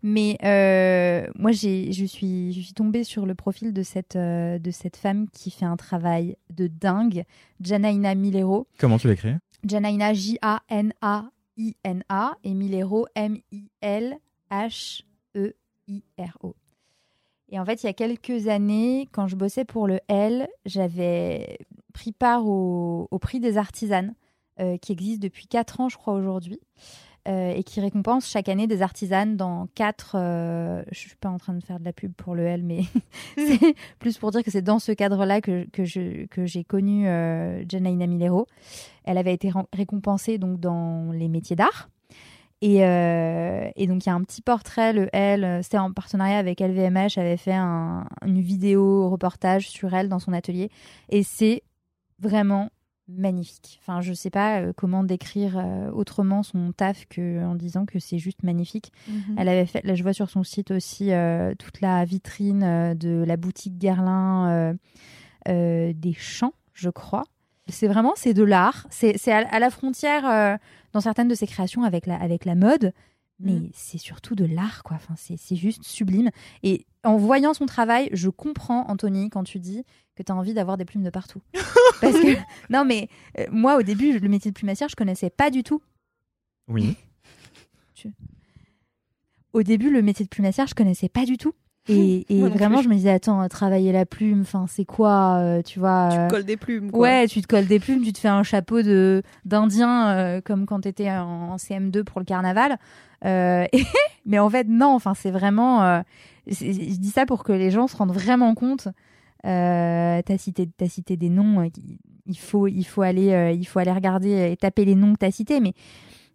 Mais euh, moi, j'ai, je, suis, je suis tombée sur le profil de cette, de cette femme qui fait un travail de dingue, Janaïna Milero. Comment tu l'écris? Janaïna, J-A-N-A-I-N-A, et Milero, M-I-L-H-E-I-R-O. Et en fait, il y a quelques années, quand je bossais pour le L, j'avais pris part au, au prix des artisanes, euh, qui existe depuis 4 ans, je crois, aujourd'hui, euh, et qui récompense chaque année des artisanes dans quatre. euh, je suis pas en train de faire de la pub pour le L, mais c'est plus pour dire que c'est dans ce cadre-là que, que, je, que j'ai connu Janaïna Milero. Elle avait été récompensée donc dans les métiers d'art. Et, euh, et donc il y a un petit portrait, le L, euh, c'était en partenariat avec LVMH, avait fait un- une vidéo reportage sur elle dans son atelier. Et c'est vraiment magnifique. Enfin, je sais pas euh, comment décrire autrement son taf que en disant que c'est juste magnifique. Elle avait fait, là je vois sur son site aussi euh, toute la vitrine de la boutique Guerlain euh, des champs, je crois. C'est vraiment, c'est de l'art. C'est c'est à, à la frontière euh, dans certaines de ses créations avec la, avec la mode, mais Mhm. c'est surtout de l'art, quoi. Enfin, c'est c'est juste sublime. Et en voyant son travail, je comprends, Anthony, quand tu dis que tu as envie d'avoir des plumes de partout. Parce que, non, mais euh, moi, au début, le métier de plumassière, je connaissais pas du tout. Oui. Au début, le métier de plumassière, je connaissais pas du tout. Et, vraiment, plus. je me disais, attends, travailler la plume, enfin, c'est quoi, euh, tu vois Tu euh, colles des plumes. Quoi. Ouais, tu te colles des plumes, tu te fais un chapeau de d'Indien euh, comme quand t'étais en, en CM2 pour le carnaval. Et- mais en fait, non. Enfin, c'est vraiment. je dis ça pour que les gens se rendent vraiment compte. T'as cité, t'as cité des noms. il faut, il faut aller, il faut aller regarder et taper les noms que t'as cités. Mais,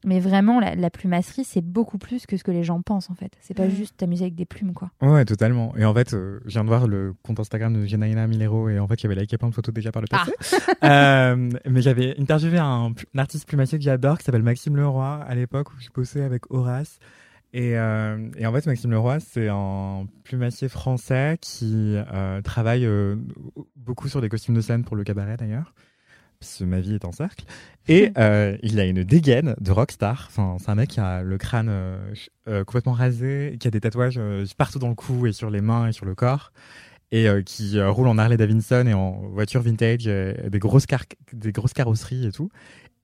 mais vraiment, la, la plumasserie, c'est beaucoup plus que ce que les gens pensent en fait. C'est pas juste t'amuser avec des plumes, quoi. Ouais, totalement. Et en fait, euh, je viens de voir le compte Instagram de Genaina Milero et en fait, j'avais liké plein de photos déjà par le passé. Euh, mais j'avais interviewé un, un artiste plumassier que j'adore qui s'appelle Maxime Leroy à l'époque où je bossais avec Horace. Et, euh, et en fait, Maxime Leroy, c'est un plumassier français qui euh, travaille euh, beaucoup sur les costumes de scène pour le cabaret d'ailleurs. Parce que ma vie est en cercle. Et euh, il a une dégaine de rockstar. Enfin, c'est un mec qui a le crâne euh, euh, complètement rasé, qui a des tatouages partout dans le cou et sur les mains et sur le corps. Et qui roule en Harley Davidson et en voiture vintage, des, grosses car- des grosses carrosseries et tout.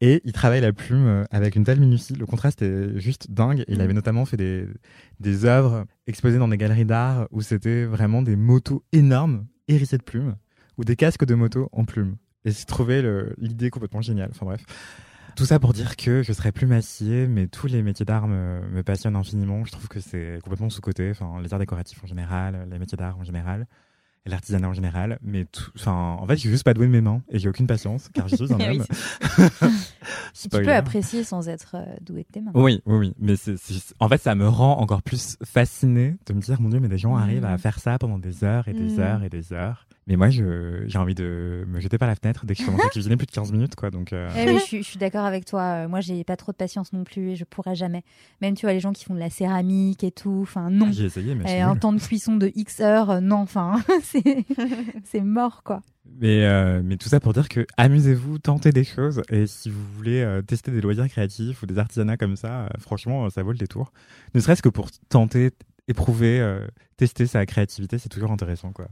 Et il travaille la plume avec une telle minutie. Le contraste est juste dingue. Il Mhm. avait notamment fait des, des œuvres exposées dans des galeries d'art où c'était vraiment des motos énormes hérissées de plumes ou des casques de moto en plumes. Et j'ai trouvé l'idée complètement géniale. Enfin bref. Tout ça pour dire que je serais plumassier, mais tous les métiers d'art me, me passionnent infiniment. Je trouve que c'est complètement sous-côté. Enfin, les arts décoratifs en général, les métiers d'art en général, et l'artisanat en général. Mais tout, enfin, en fait, je suis juste pas doué de mes mains et j'ai aucune patience car je suis un Oui, homme. Tu peux apprécier sans être euh, doué de tes mains. Oui, oui, oui. Mais en fait, ça me rend encore plus fasciné de me dire, mon Dieu, mais des gens Mm. arrivent à faire ça pendant des heures et des Mm. heures et des heures. Mais moi, j'ai envie de me jeter par la fenêtre dès que je commence à cuisiner plus de 15 minutes, quoi. Donc, euh, Eh oui, je suis, je suis d'accord avec toi. Euh, Moi, j'ai pas trop de patience non plus et je pourrais jamais. Même, tu vois, les gens qui font de la céramique et tout, enfin, non. j'ai essayé, mais Et un nulle. temps de cuisson de X heures, euh, non, enfin, c'est c'est mort, quoi. Mais, euh, mais tout ça pour dire que amusez-vous, tentez des choses. Et si vous voulez euh, tester des loisirs créatifs ou des artisanats comme ça, euh, franchement, ça vaut le détour. Ne serait-ce que pour tenter, éprouver, euh, tester sa créativité, c'est toujours intéressant, quoi.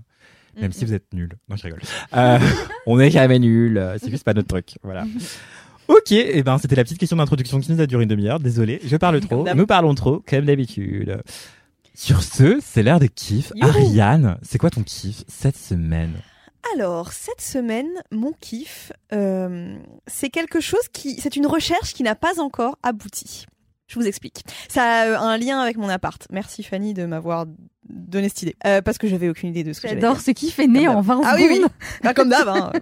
Même si vous êtes nul. Non, je rigole. Euh, on est jamais nul. euh, C'est juste pas notre truc. Voilà. Ok, et ben c'était la petite question d'introduction qui nous a duré une demi-heure. Désolé, je parle trop. Nous parlons trop, comme d'habitude. Sur ce, c'est l'heure des kiffs. Youhou. Ariane, c'est quoi ton kiff cette semaine? Alors, cette semaine, mon kiff, euh, c'est quelque chose qui. C'est une recherche qui n'a pas encore abouti. Je vous explique. Ça a euh, un lien avec mon appart. Merci Fanny de m'avoir donné cette idée. Euh, parce que j'avais aucune idée de ce que j'allais J'adore ce kiff est né en 20 Ah secondes. oui, oui. Bah, comme d'hab. hein.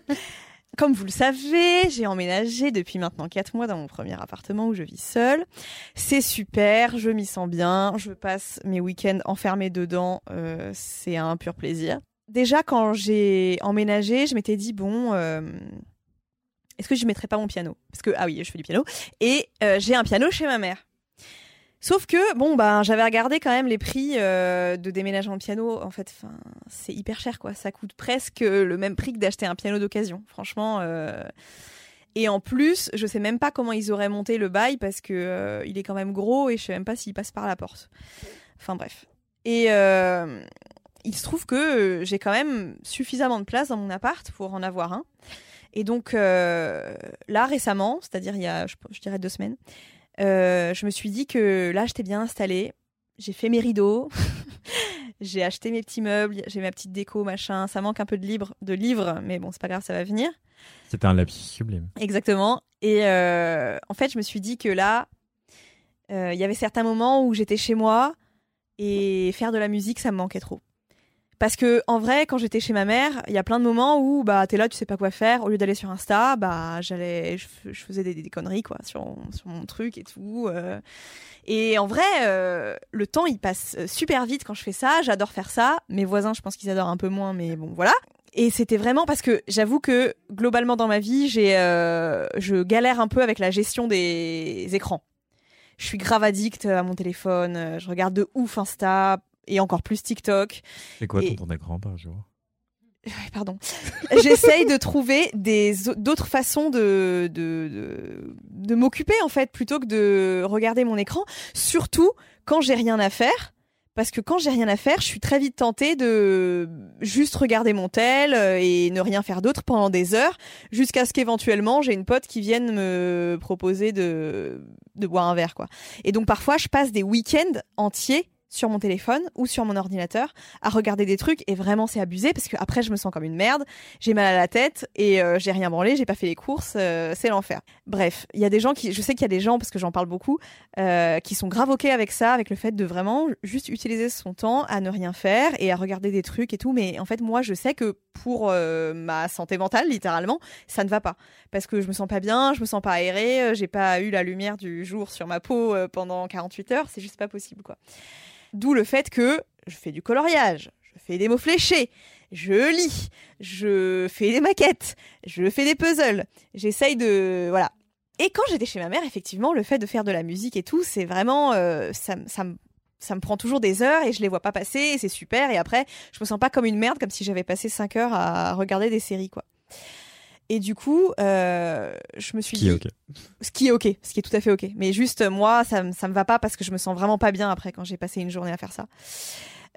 Comme vous le savez, j'ai emménagé depuis maintenant 4 mois dans mon premier appartement où je vis seule. C'est super, je m'y sens bien, je passe mes week-ends enfermés dedans, euh, c'est un pur plaisir. Déjà, quand j'ai emménagé, je m'étais dit, bon, euh, est-ce que je mettrais pas mon piano? Parce que, ah oui, je fais du piano. Et euh, j'ai un piano chez ma mère. Sauf que, bon, ben, j'avais regardé quand même les prix euh, de déménagement de piano. En fait, c'est hyper cher, quoi. Ça coûte presque le même prix que d'acheter un piano d'occasion. Franchement. euh, Et en plus, je sais même pas comment ils auraient monté le bail parce que euh, il est quand même gros et je sais même pas s'il passe par la porte. Enfin bref. Et il se trouve que j'ai quand même suffisamment de place dans mon appart pour en avoir un. Et donc là récemment, c'est-à-dire il y a, je dirais deux semaines, euh, je me suis dit que là j'étais bien installée. J'ai fait mes rideaux, j'ai acheté mes petits meubles, j'ai ma petite déco, machin. Ça manque un peu de livres, de livres, mais bon, c'est pas grave, ça va venir. C'était un lapsus sublime. Exactement. Et euh, en fait, je me suis dit que là, euh, il y avait certains moments où j'étais chez moi et faire de la musique, ça me manquait trop. Parce que en vrai, quand j'étais chez ma mère, il y a plein de moments où bah t'es là, tu sais pas quoi faire. Au lieu d'aller sur Insta, bah j'allais, je, faisais des, conneries quoi sur, mon truc et tout. euh. Et en vrai, euh, le temps il passe euh, super vite quand je fais ça. J'adore faire ça. Mes voisins, je pense qu'ils adorent un peu moins, mais bon voilà. Et c'était vraiment parce que j'avoue que globalement dans ma vie, j'ai, euh, je galère un peu avec la gestion des écrans. Je suis grave addict à mon téléphone. Je regarde de ouf Insta et encore plus TikTok. C'est quoi Et- ton temps d'écran par jour? Pardon. J'essaye de trouver des d'autres façons de de, de, de m'occuper en fait plutôt que de regarder mon écran, surtout quand j'ai rien à faire. Parce que quand j'ai rien à faire, je suis très vite tentée de juste regarder mon tel euh, et ne rien faire d'autre pendant des heures, jusqu'à ce qu'éventuellement j'ai une pote qui vienne me proposer de, de boire un verre, quoi. Et donc parfois, je passe des week-ends entiers sur mon téléphone ou sur mon ordinateur à regarder des trucs et vraiment c'est abusé parce que après je me sens comme une merde, j'ai mal à la tête et euh, j'ai rien branlé, j'ai pas fait les courses, euh, c'est l'enfer. Bref, il y a des gens qui, je sais qu'il y a des gens parce que j'en parle beaucoup, euh, qui sont grave ok avec ça, avec le fait de vraiment juste utiliser son temps à ne rien faire et à regarder des trucs et tout. Mais en fait moi je sais que pour ma santé mentale littéralement ça ne va pas parce que je me sens pas bien, je me sens pas aérée, j'ai pas eu la lumière du jour sur ma peau pendant 48 heures, c'est juste pas possible quoi. D'où le fait que je fais du coloriage, je fais des mots fléchés, je lis, je fais des maquettes, je fais des puzzles. J'essaye de voilà. Et quand j'étais chez ma mère, effectivement, le fait de faire de la musique et tout, c'est vraiment euh, ça, ça ça me prend toujours des heures et je les vois pas passer et c'est super et après je me sens pas comme une merde comme si j'avais passé 5 heures à regarder des séries quoi. Et du coup, euh, je me suis dit ce qui est ok, ce qui est tout à fait ok. Mais juste euh, moi, ça, ça me va pas parce que je me sens vraiment pas bien après quand j'ai passé une journée à faire ça.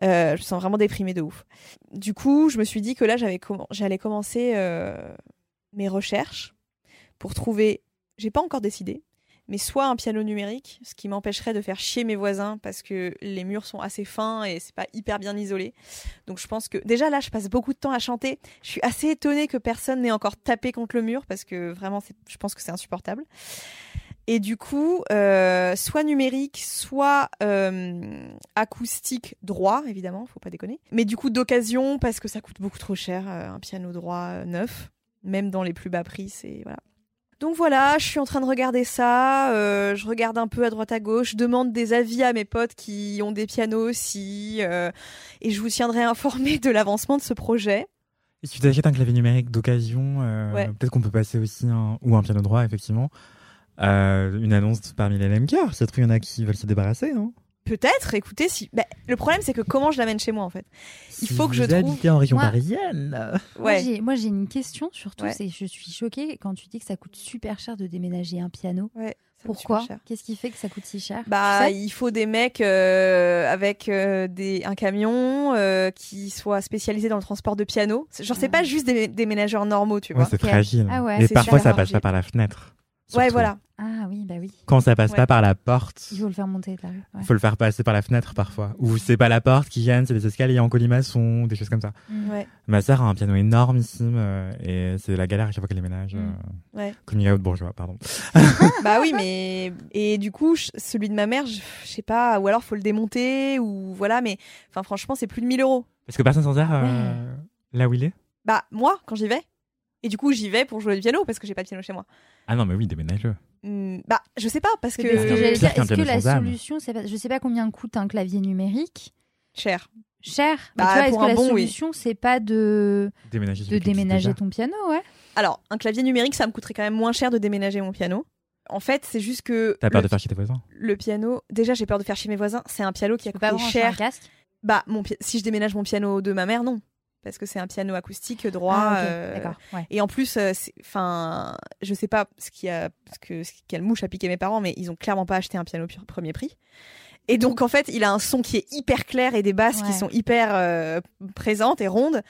Euh, je me sens vraiment déprimée de ouf. Du coup, je me suis dit que là, j'avais j'allais commencer euh, mes recherches pour trouver. J'ai pas encore décidé, mais soit un piano numérique, ce qui m'empêcherait de faire chier mes voisins parce que les murs sont assez fins et c'est pas hyper bien isolé. Donc je pense que déjà là, je passe beaucoup de temps à chanter. Je suis assez étonnée que personne n'ait encore tapé contre le mur parce que vraiment, je pense que c'est insupportable. Et du coup, euh, soit numérique, soit euh, acoustique droit, évidemment, faut pas déconner. Mais du coup, d'occasion, parce que ça coûte beaucoup trop cher, euh, un piano droit neuf, même dans les plus bas prix, c'est voilà. Donc voilà, je suis en train de regarder ça, euh, je regarde un peu à droite à gauche, je demande des avis à mes potes qui ont des pianos aussi, euh, et je vous tiendrai informé de l'avancement de ce projet. Et si tu t'achètes un clavier numérique d'occasion, euh, Ouais. peut-être qu'on peut passer aussi un, ou un piano droit, effectivement. Une annonce parmi les LMK. Trouve, il y en a qui veulent se débarrasser. Hein. Peut-être, écoutez, si. bah, le problème, c'est que comment je l'amène chez moi en fait? Il Si faut que je trouve- habitez en région Moi- parisienne. Moi, Ouais. j'ai- Moi, j'ai une question surtout. Ouais. C'est je suis choquée quand tu dis que ça coûte super cher de déménager un piano. Ouais, Pourquoi? Qu'est-ce qui fait que ça coûte si cher? Bah, Tu sais il faut des mecs euh, avec euh, des, un camion euh, qui soit spécialisé dans le transport de piano. Genre, c'est Ah. pas juste des, des ménageurs normaux, tu Ouais, vois. c'est fragile. Ah ouais. Et C'est parfois, ça passe pas par la fenêtre. Ouais, voilà. Ah oui, bah oui. Quand ça passe Ouais. pas par la porte, Il faut le faire monter. Ouais. faut le faire passer par la fenêtre parfois. Ou c'est pas la porte qui gêne, c'est des escaliers en colimaçon, des choses comme ça. Mm. Ouais. Ma sœur a un piano énormissime euh, et c'est la galère à chaque fois qu'elle déménage. Mm. euh, Ouais. Coming out bourgeois, pardon. bah oui, mais. Et du coup, celui de ma mère, je, sais pas, ou alors faut le démonter, ou voilà, mais. Enfin, franchement, c'est plus de 1000 euros. Parce que personne s'en sert euh, là où il est? Bah, moi, quand j'y vais. Et du coup, j'y vais pour jouer du piano parce que j'ai pas de piano chez moi. Ah non, mais oui, déménage-le. Hmm, bah, je sais pas, parce que. C'est parce que j'allais pire dire, qu'un est-ce que piano la solution, c'est pas, je sais pas combien coûte un clavier numérique, Cher. cher. Bah, tu vois, est-ce pour que un la bon, oui. solution, c'est pas de, Déménager de déménager ton piano, ouais Alors, un clavier numérique, ça me coûterait quand même moins cher de déménager mon piano. En fait, c'est juste que. T'as peur de faire chier tes voisins le piano. Déjà, j'ai peur de faire chez mes voisins. C'est un piano qui a Tu peux pas coûté brancher un cher. casque? Bah, mon pi- si je déménage mon piano de ma mère, non. Parce que c'est un piano acoustique droit. Ah, euh. Ouais. Et en plus, euh, enfin, je sais pas ce qui a, ce que, ce- quelle mouche a piqué mes parents, mais ils ont clairement pas acheté un piano premier prix. Et donc, en fait, il a un son qui est hyper clair et des basses qui sont hyper euh, présentes et rondes.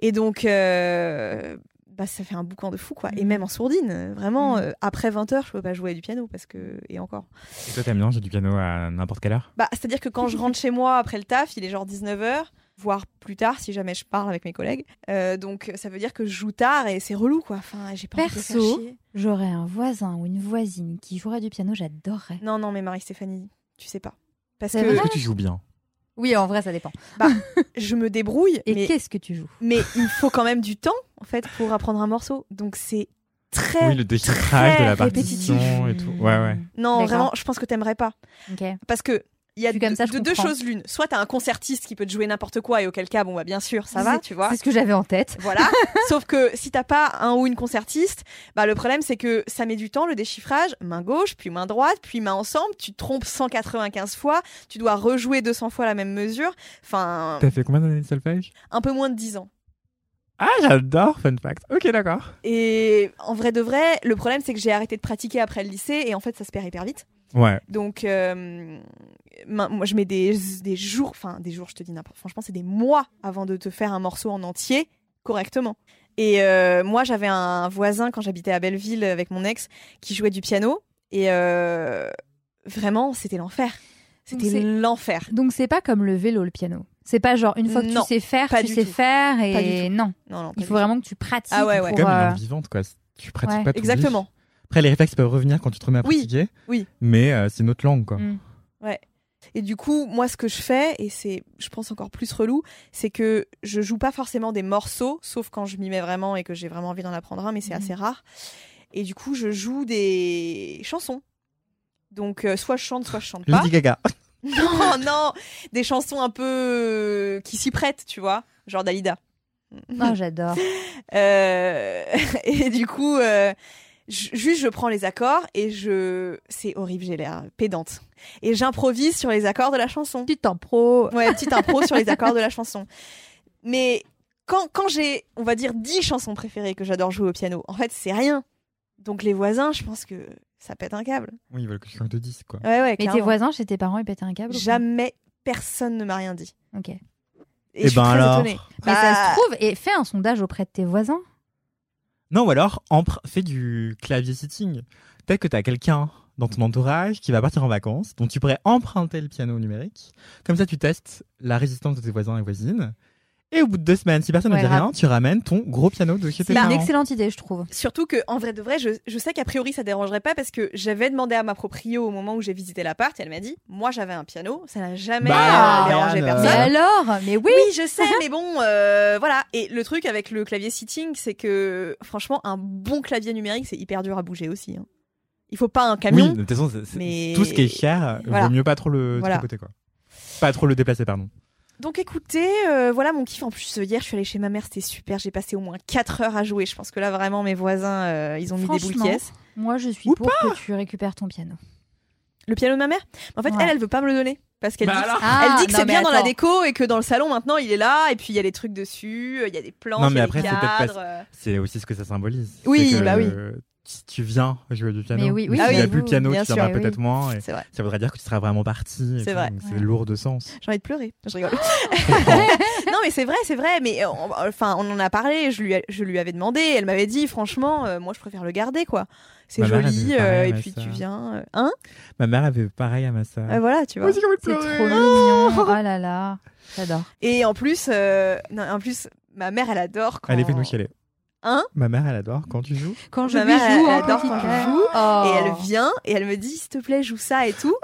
Et donc, euh, bah, ça fait un boucan de fou, quoi. Et Mhm. même en sourdine, euh, vraiment, euh, après 20 heures, je peux pas jouer du piano parce que, et encore. Et toi, t'aimes bien jouer du piano à n'importe quelle heure? Bah, c'est-à-dire que quand je rentre chez moi après le taf, il est genre 19h, voire plus tard si jamais je parle avec mes collègues. Euh, donc ça veut dire que je joue tard et c'est relou quoi. Enfin, j'ai pas envie de les faire Perso, chier. J'aurais un voisin ou une voisine qui jouerait du piano, j'adorerais. Non non, mais Marie-Stéphanie, tu sais pas. Parce que que tu joues bien? Oui, en vrai, ça dépend. Je me débrouille, Et mais, qu'est-ce que tu joues? mais il faut quand même du temps en fait pour apprendre un morceau. Donc c'est très Oui, le déchiffrage de la partition répétitif. et tout. Ouais, ouais. non vraiment. Je pense que t'aimerais pas Ok. parce que il y a comme deux, ça, je de- deux comprends. choses l'une. Soit t'as un concertiste qui peut te jouer n'importe quoi et auquel cas bon bah bien sûr ça va, C'est- tu vois. C'est ce que j'avais en tête. Voilà. Sauf que si t'as pas un ou une concertiste, bah le problème c'est que ça met du temps le déchiffrage, main gauche, puis main droite, puis main ensemble, tu te trompes 195 fois, tu dois rejouer 200 fois la même mesure. Enfin, T'as fait combien d'années de solfège? Un peu moins de 10 ans. Ah, j'adore, fun fact. Ok, d'accord. Et en vrai de vrai, le problème c'est que j'ai arrêté de pratiquer après le lycée et en fait ça se perd hyper vite. Ouais. Donc euh, moi je mets des, des jours, enfin des jours je te dis n'importe, franchement c'est des mois avant de te faire un morceau en entier correctement. Et euh, moi j'avais un voisin quand j'habitais à Belleville avec mon ex qui jouait du piano et euh, vraiment c'était l'enfer. C'était l'enfer. Donc c'est pas comme le vélo, le piano. C'est pas genre une fois que Non, tu sais faire, tu sais tout. faire et non. Non, Il faut tout. vraiment que tu pratiques. Ah ouais, ouais. pour, Comme une euh, langue vivante, quoi. Tu pratiques ouais. pas tout Exactement. Après, les réflexes peuvent revenir quand tu te remets à Oui, pratiquer. oui. Mais euh, c'est une autre langue, quoi. Mm. Et du coup, moi, ce que je fais, et c'est, je pense, encore plus relou, c'est que je joue pas forcément des morceaux, sauf quand je m'y mets vraiment et que j'ai vraiment envie d'en apprendre un, mais c'est Mhm. assez rare. Et du coup, je joue des chansons. Donc, euh, soit je chante, soit je chante pas. Lady Gaga. Non, non, des chansons un peu euh, qui s'y prêtent, tu vois, genre Dalida. Oh, j'adore. Euh, et du coup, euh, ju- juste je prends les accords et je, c'est horrible, j'ai l'air pédante. Et j'improvise sur les accords de la chanson. Petite impro. Ouais, petite impro sur les accords de la chanson. Mais quand, quand j'ai, on va dire, 10 chansons préférées que j'adore jouer au piano, en fait, c'est rien. Donc les voisins, je pense que ça pète un câble. Oui, ils veulent que tu de 10, quoi. Ouais, ouais, Mais tes voisins chez tes parents, ils pétaient un câble Jamais personne ne m'a rien dit. Ok. Et, Eh je suis ben très alors. étonnée. Mais ça Bah, se trouve, et fais un sondage auprès de tes voisins. Non, ou alors, empr- fais du clavier sitting. Peut-être que t'as quelqu'un dans ton entourage qui va partir en vacances, dont tu pourrais emprunter le piano numérique. Comme ça, tu testes la résistance de tes voisins et voisines. Et au bout de deux semaines, si personne ne Ouais, dit grave. rien, tu ramènes ton gros piano de chez tes C'est une excellente idée, je trouve. Surtout que, en vrai de vrai, je, je sais qu'a priori ça dérangerait pas parce que j'avais demandé à ma proprio au moment où j'ai visité l'appart et elle m'a dit Moi j'avais un piano, ça n'a jamais Bah, dérangé Ariane, Mais personne. alors? Mais oui, Oui, je sais, mais bon, euh, voilà. Et le truc avec le clavier sitting, c'est que franchement, un bon clavier numérique, c'est hyper dur à bouger aussi. hein. Il faut pas un Oui, camion. de toute façon, Mais- tout ce qui est cher, Voilà. vaut mieux pas trop le Voilà. tripoter, quoi. Pas trop le déplacer, pardon. Donc écoutez, euh, voilà mon kiff. En plus, hier, je suis allée chez ma mère, c'était super. J'ai passé au moins 4 heures à jouer. Je pense que là, vraiment, mes voisins, euh, ils ont mis des boules moi je suis Ou pour que tu récupères ton piano. Le piano de ma mère? En fait, Ouais. elle, elle veut pas me le donner. Parce qu'elle Bah dit, que- alors Ah, dit que c'est bien dans la déco et que dans le salon, maintenant, il est là. Et puis, il y a des trucs dessus, il y a des planches, Non, il y mais a après, des c'est peut-être cadres. pas-. C'est aussi ce que ça symbolise. Oui, bah oui. Si tu viens jouer du piano, Mais oui, oui, si Ah tu oui, n'as plus le piano, tu viendras peut-être oui. moins. Et C'est vrai. ça voudrait dire que tu seras vraiment parti. C'est vrai. C'est Ouais. lourd de sens. J'ai envie de pleurer. Je rigole. non, mais c'est vrai, c'est vrai. Mais on- enfin, on en a parlé. Je lui, ai- je lui avais demandé. Elle m'avait dit, franchement, euh, moi, je préfère le garder, quoi. C'est elle joli. euh, et puis tu viens. euh, Hein? Ma mère avait pareil à ma sœur. Euh, Voilà, tu vois. De C'est trop mignon. Oh là là. J'adore. Et en plus, euh, non, en plus, ma mère, elle adore quand. Allez, fais-nous chialer. Hein Ma mère, elle adore quand tu joues. Quand je Ma mère, joue, elle adore quand je joue. Oh. Et elle vient et elle me dit, s'il te plaît, joue ça et tout.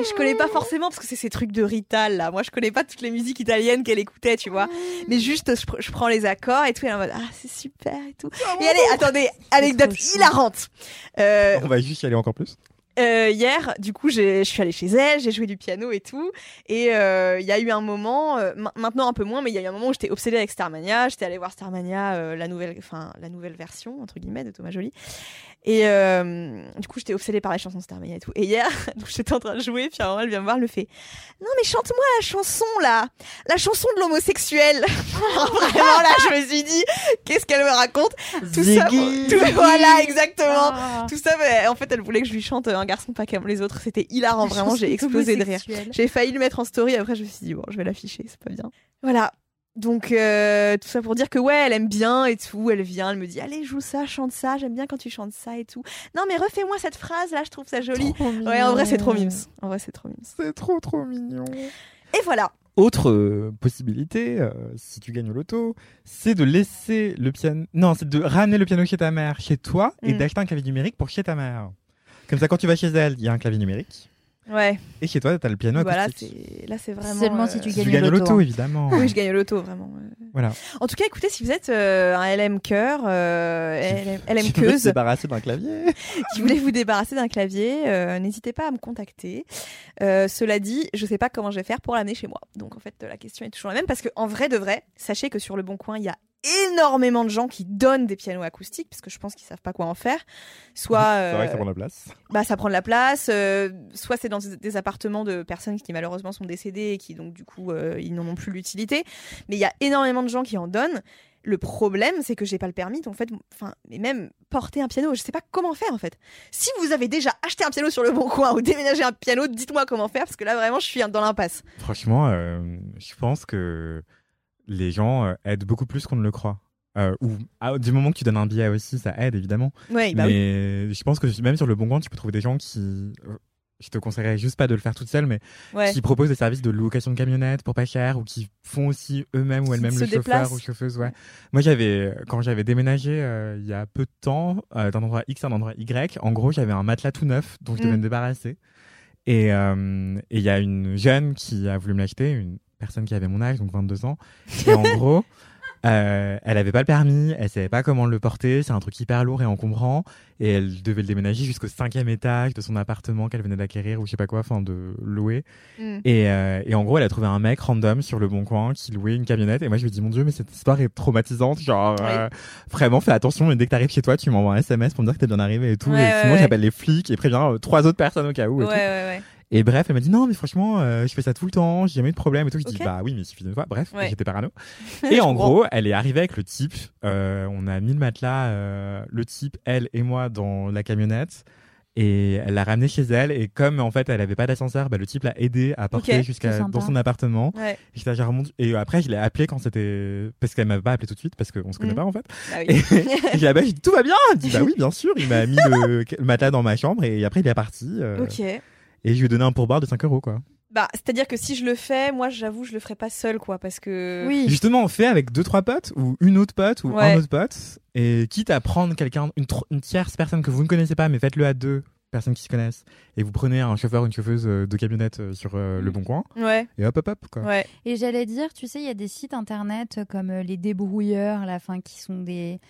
Et je connais pas forcément parce que c'est ces trucs de Rital là. Moi, je connais pas toutes les musiques italiennes qu'elle écoutait, tu vois. Mais juste, je, pr- je prends les accords et tout. Et elle est en mode, ah, c'est super et tout. Et allez, attendez, anecdote hilarante. Euh, On va juste y aller encore plus. Euh, hier, du coup, je suis allée chez elle, j'ai joué du piano et tout. Et euh, il y a eu un moment, euh, ma- maintenant un peu moins, mais il y a eu un moment où j'étais obsédée avec Starmania. J'étais allée voir Starmania, euh, la nouvelle, enfin la nouvelle version entre guillemets de Thomas Joly. Et euh, du coup, j'étais obsédée par les chansons de Starmania et tout. Et hier, donc j'étais en train de jouer, puis à un moment, elle vient me voir, elle me fait "Non mais chante-moi la chanson là, la chanson de l'homosexuel." Vraiment là, je me suis dit "Qu'est-ce qu'elle me raconte? Tout ça, tout- voilà exactement." Ah. Tout ça, mais en fait, elle voulait que je lui chante un garçon pas comme les autres. C'était hilarant, vraiment. J'ai explosé de rire. J'ai failli le mettre en story. Après, je me suis dit, bon, je vais l'afficher, c'est pas bien. Voilà. Donc, euh, tout ça pour dire que, ouais, elle aime bien et tout. Elle vient, elle me dit, allez, joue ça, chante ça. J'aime bien quand tu chantes ça et tout. Non, mais refais-moi cette phrase là, je trouve ça joli. Ouais, en vrai, c'est trop mimes. En vrai, c'est trop mimes. C'est trop trop mignon. Et voilà. Autre euh, possibilité, euh, si tu gagnes au loto, c'est de laisser le piano. Non, c'est de ramener le piano chez ta mère, chez toi, et Mm. d'acheter un clavier numérique pour chez ta mère. Comme ça, quand tu vas chez elle, il y a un clavier numérique. Ouais. Et chez toi, t'as le piano Voilà, acoustique. là c'est vraiment. Seulement euh, si tu Tu gagnes loto, loto, hein. évidemment. Oui, je gagne au loto vraiment. euh. Voilà. En tout cas, écoutez, si vous êtes euh, un LM cœur, euh, LM, Tu queuse, débarrasser d'un clavier. qui voulez vous débarrasser d'un clavier, euh, n'hésitez pas à me contacter. Euh, cela dit, je sais pas comment je vais faire pour l'amener chez moi. Donc en fait, la question est toujours la même parce que en vrai de vrai, sachez que sur le bon coin, il y a énormément de gens qui donnent des pianos acoustiques parce que je pense qu'ils savent pas quoi en faire. Soit C'est vrai que euh, ça prend la place. bah ça prend de la place, euh, soit c'est dans des appartements de personnes qui malheureusement sont décédées et qui donc du coup euh, ils n'en ont plus l'utilité. Mais il y a énormément de gens qui en donnent. Le problème, c'est que j'ai pas le permis, donc en fait, enfin, mais même porter un piano, je sais pas comment faire en fait. Si vous avez déjà acheté un piano sur le bon coin ou déménagé un piano, dites-moi comment faire parce que là vraiment, je suis dans l'impasse. Franchement, je pense que les gens euh, aident beaucoup plus qu'on ne le croit. Euh, ou ah, du moment que tu donnes un billet aussi, ça aide évidemment. Ouais, bah oui. mais je pense que même sur le bon coin, tu peux trouver des gens qui. euh, Je te conseillerais juste pas de le faire toute seule, mais Ouais. qui proposent des services de location de camionnettes pour pas cher ou qui font aussi eux-mêmes ou elles-mêmes le chauffeur ou chauffeuse. Ouais. Moi, j'avais quand j'avais déménagé euh, il y a peu de temps euh, d'un endroit X à un endroit Y. En gros, j'avais un matelas tout neuf dont je devais Mm. me débarrasser. Et et il y a une jeune qui a voulu me l'acheter, une personne qui avait mon âge, donc 22 ans. Et en gros. Euh, elle avait pas le permis, elle savait pas comment le porter, c'est un truc hyper lourd et encombrant, et elle devait le déménager jusqu'au cinquième étage de son appartement qu'elle venait d'acquérir ou je sais pas quoi, enfin de louer. Mm. Et, euh, et en gros, elle a trouvé un mec random sur le bon coin qui louait une camionnette. Et moi, je lui ai dit, mon Dieu, mais cette histoire est traumatisante. Genre, euh, vraiment, fais attention. Mais dès que t'arrives chez toi, tu m'envoies un SMS pour me dire que t'es bien arrivé et tout. Ouais, et ouais, sinon, ouais. j'appelle les flics et préviens euh, trois autres personnes au cas où. Et, Ouais, tout. Et bref, elle m'a dit, non, mais franchement, euh, je fais ça tout le temps. J'ai jamais eu de problème et tout. Je dis, Ok. bah oui, mais il suffit d'une fois. Bref, Ouais. j'étais parano. Et en gros, elle est arrivée avec le type. Euh, on a mis le matelas, euh, le type, elle et moi, dans la camionnette. Et elle l'a ramené chez elle. Et comme en fait, elle avait pas d'ascenseur, bah, le type l'a aidé à porter jusqu'à dans son appartement. Ouais. Et, et après, je l'ai appelé quand c'était. Parce qu'elle m'avait pas appelé tout de suite, parce qu'on se connaît Mhm. pas en fait. Et, oui. et je l'ai dit, tout va bien Elle dit, bah oui, bien sûr. Il m'a mis le, le matelas dans ma chambre et après, il est parti. euh, ok. Et je lui ai donné un pourboire de 5 euros, quoi. Bah, c'est-à-dire que si je le fais, moi, j'avoue, je le ferai pas seul, quoi, parce que. Oui. Justement, on fait avec deux trois potes ou une autre pote ou Ouais. un autre pote et quitte à prendre quelqu'un une, tierce personne que vous ne connaissez pas mais faites-le à deux personnes qui se connaissent et vous prenez un chauffeur ou une chauffeuse euh, de camionnette euh, sur euh, le bon coin Ouais, et hop hop hop quoi. ouais. Et j'allais dire, tu sais, il y a des sites internet comme euh, les débrouilleurs, à la fin, qui sont des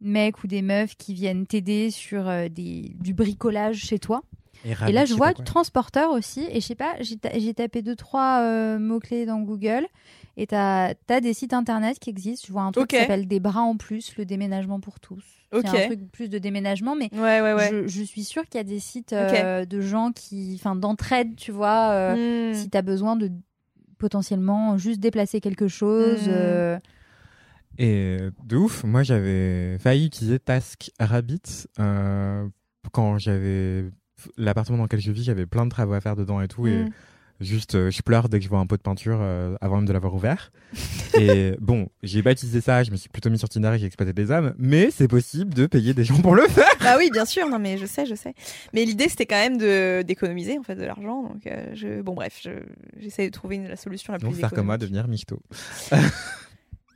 mecs ou des meufs qui viennent t'aider sur euh, des, du bricolage chez toi. Et là, je vois du transporteur aussi. Et je sais pas, j'ai ta- j'ai tapé deux, trois euh, mots-clés dans Google. Et t'as as des sites internet qui existent. Je vois un truc qui s'appelle Des bras en plus, le déménagement pour tous. Ok. C'est un truc plus de déménagement, mais Ouais, ouais, ouais. je, je suis sûre qu'il y a des sites euh, de gens qui, enfin, d'entraide, tu vois. euh, Hmm. Si t'as besoin de potentiellement juste déplacer quelque chose. Mm. euh, Et de ouf, moi j'avais failli utiliser Task Rabbit euh, quand j'avais l'appartement dans lequel je vis, j'avais plein de travaux à faire dedans et tout et Hmm. Juste, euh, je pleure dès que je vois un pot de peinture euh, avant même de l'avoir ouvert. et bon, j'ai pas utilisé ça, je me suis plutôt mis sur Tinder et j'ai exploité des âmes, mais c'est possible de payer des gens pour le faire. Bah oui, bien sûr. Non, mais je sais, je sais. Mais l'idée, c'était quand même de d'économiser en fait de l'argent. Donc, euh, je... bon, bref, je... j'essaie de trouver une... la solution la plus. Donc faire comme moi, devenir michto.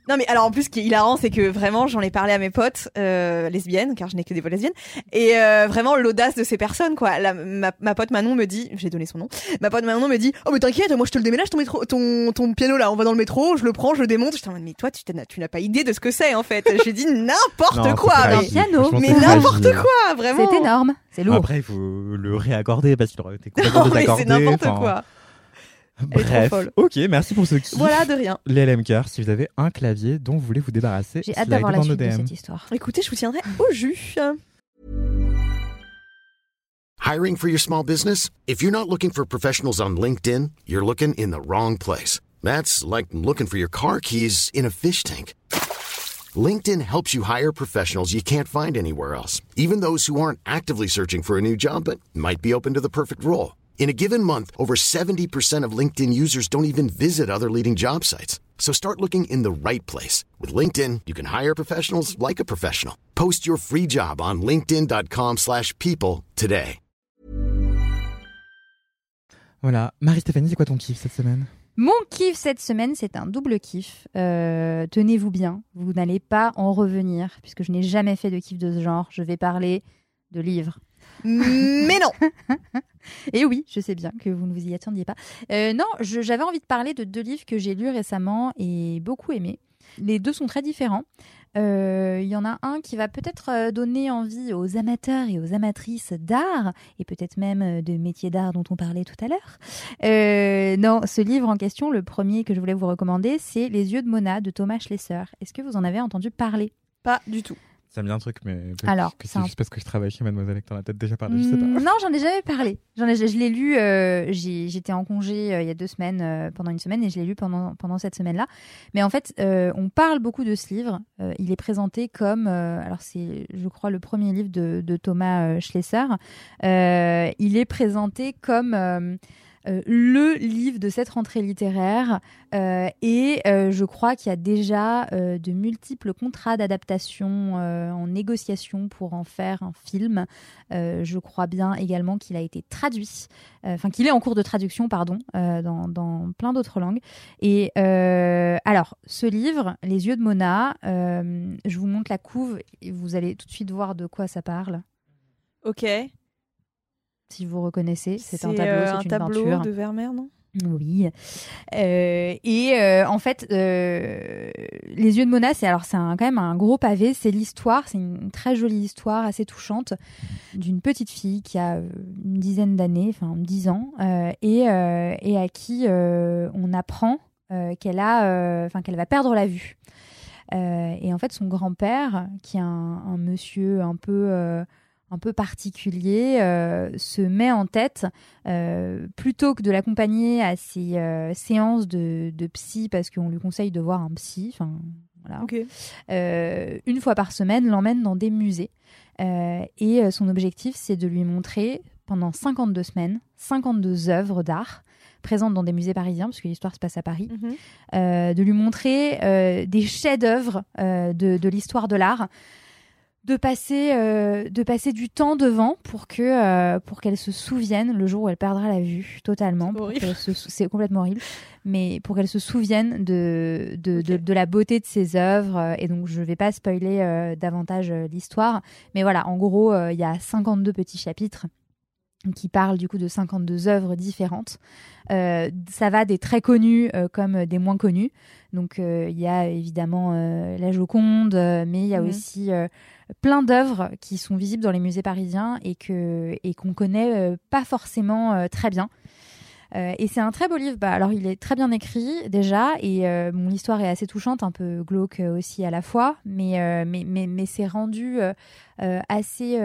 Non, mais alors en plus, ce qui est hilarant, c'est que vraiment, j'en ai parlé à mes potes euh, lesbiennes, car je n'ai que des potes lesbiennes, et euh, vraiment l'audace de ces personnes, quoi. La- ma, ma pote Manon me dit, j'ai donné son nom, ma pote Manon me dit, oh mais t'inquiète, moi je te le déménage ton métro, ton ton piano là, on va dans le métro, je le prends, je le démonte. J'étais en mode, mais toi, tu tu n'as pas idée de ce que c'est en fait. J'ai dit n'importe quoi, fragile. piano. Mais n'importe quoi, vraiment. C'est énorme, c'est lourd. Après, il faut le réaccorder parce qu'il aurait été complètement Non, mais désaccordé. c'est n'importe quoi. Elle est trop Bref, folle. ok, merci pour ce kiff. Voilà, de rien. Les LMK, si vous avez un clavier dont vous voulez vous débarrasser, J'ai hâte d'avoir la suite de cette histoire. Écoutez, je vous tiendrai au jus. Hiring for your small business? If you're not looking for professionals on LinkedIn, you're looking in the wrong place. That's like looking for your car keys in a fish tank. LinkedIn helps you hire professionals you can't find anywhere else, even those who aren't actively searching for a new job but might be open to the perfect role. In a given month, over 70% of LinkedIn users don't even visit other leading job sites. So start looking in the right place. With LinkedIn, you can hire professionals like a professional. Post your free job on linkedin.com/people slash people today. Voilà. Marie-Stéphanie, c'est quoi ton kiff cette semaine? Mon kiff cette semaine, c'est un double kiff. Euh, Tenez-vous bien, vous n'allez pas en revenir, puisque je n'ai jamais fait de kiff de ce genre. Je vais parler de livres. Mais non. Et oui, je sais bien que vous ne vous y attendiez pas. Euh, non, j'avais envie de parler de deux livres que j'ai lus récemment et beaucoup aimés. Les deux sont très différents. Euh, Il y en a un qui va peut-être euh, donner envie aux amateurs et aux amatrices d'art, et peut-être même de métiers d'art dont on parlait tout à l'heure. Non, ce livre en question, le premier que je voulais vous recommander, c'est Les yeux de Mona de Thomas Schlesser. Est-ce que vous en avez entendu parler? Pas du tout. Ça me dit un truc, mais Alors, que c'est un- juste parce que je travaille chez Mademoiselle et que t'en as peut-être déjà parlé, je sais pas. Mm, Non, j'en ai jamais parlé. J'en ai, je, je l'ai lu. euh, J'étais en congé euh, il y a deux semaines, euh, pendant une semaine, et je l'ai lu pendant pendant cette semaine-là. Mais en fait, on parle beaucoup de ce livre. Il est présenté comme, alors c'est, je crois, le premier livre de, de Thomas Schlesser. Il est présenté comme euh, le livre de cette rentrée littéraire euh, et euh, je crois qu'il y a déjà de multiples contrats d'adaptation en négociation pour en faire un film. Je crois bien également qu'il a été traduit, enfin qu'il est en cours de traduction, pardon, dans, dans plein d'autres langues. Et alors, ce livre, Les yeux de Mona, je vous montre la couve et vous allez tout de suite voir de quoi ça parle. Ok. Si vous reconnaissez, c'est un tableau, euh, c'est un une tableau peinture. de Vermeer, non? Oui. Euh, et euh, en fait, euh, les yeux de Mona, c'est alors c'est quand même un gros pavé. C'est l'histoire, c'est une très jolie histoire, assez touchante, d'une petite fille qui a une dizaine d'années, enfin dix ans, et, et à qui on apprend qu'elle a, enfin qu'elle va perdre la vue. Et en fait, son grand-père, qui est un, un monsieur un peu un peu particulier, euh, se met en tête euh, plutôt que de l'accompagner à ses euh, séances de, de psy parce qu'on lui conseille de voir un psy, enfin voilà, Ok. une fois par semaine, l'emmène dans des musées. Et son objectif, c'est de lui montrer pendant 52 semaines 52 œuvres d'art présentes dans des musées parisiens, parce que l'histoire se passe à Paris, Mhm. euh, de lui montrer euh, des chefs-d'œuvre euh, de, de l'histoire de l'art, de passer, euh, de passer du temps devant pour que euh, pour qu'elle se souvienne le jour où elle perdra la vue totalement. C'est complètement horrible, mais pour qu'elle se souvienne de de, de, la beauté de ses œuvres. euh, Et donc je vais pas spoiler euh, davantage l'histoire, mais voilà, en gros, il y a 52 petits chapitres qui parlent du coup de 52 œuvres différentes. Euh, ça va des très connus euh, comme des moins connus. Donc euh, il y a évidemment euh, la Joconde, mais il y a Mhm. aussi plein d'œuvres qui sont visibles dans les musées parisiens et que et qu'on connaît pas forcément très bien. Et c'est un très beau livre. Bah, alors, il est très bien écrit déjà, et bon, l'histoire est assez touchante, un peu glauque aussi à la fois, mais mais mais, mais c'est rendu assez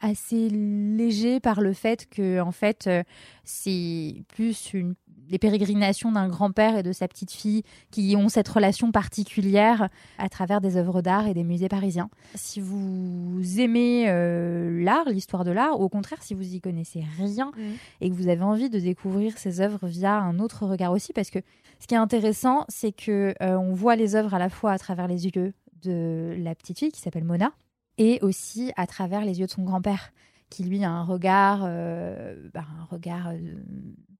assez léger par le fait que en fait euh, c'est plus une les pérégrinations d'un grand-père et de sa petite-fille qui ont cette relation particulière à travers des œuvres d'art et des musées parisiens. Si vous aimez euh, l'art, l'histoire de l'art, ou au contraire si vous y connaissez rien et que vous avez envie de découvrir ces œuvres via un autre regard aussi, parce que ce qui est intéressant, c'est que euh, on voit les œuvres à la fois à travers les yeux de la petite fille qui s'appelle Mona, et aussi à travers les yeux de son grand-père, qui lui a un regard, euh, bah, un regard euh,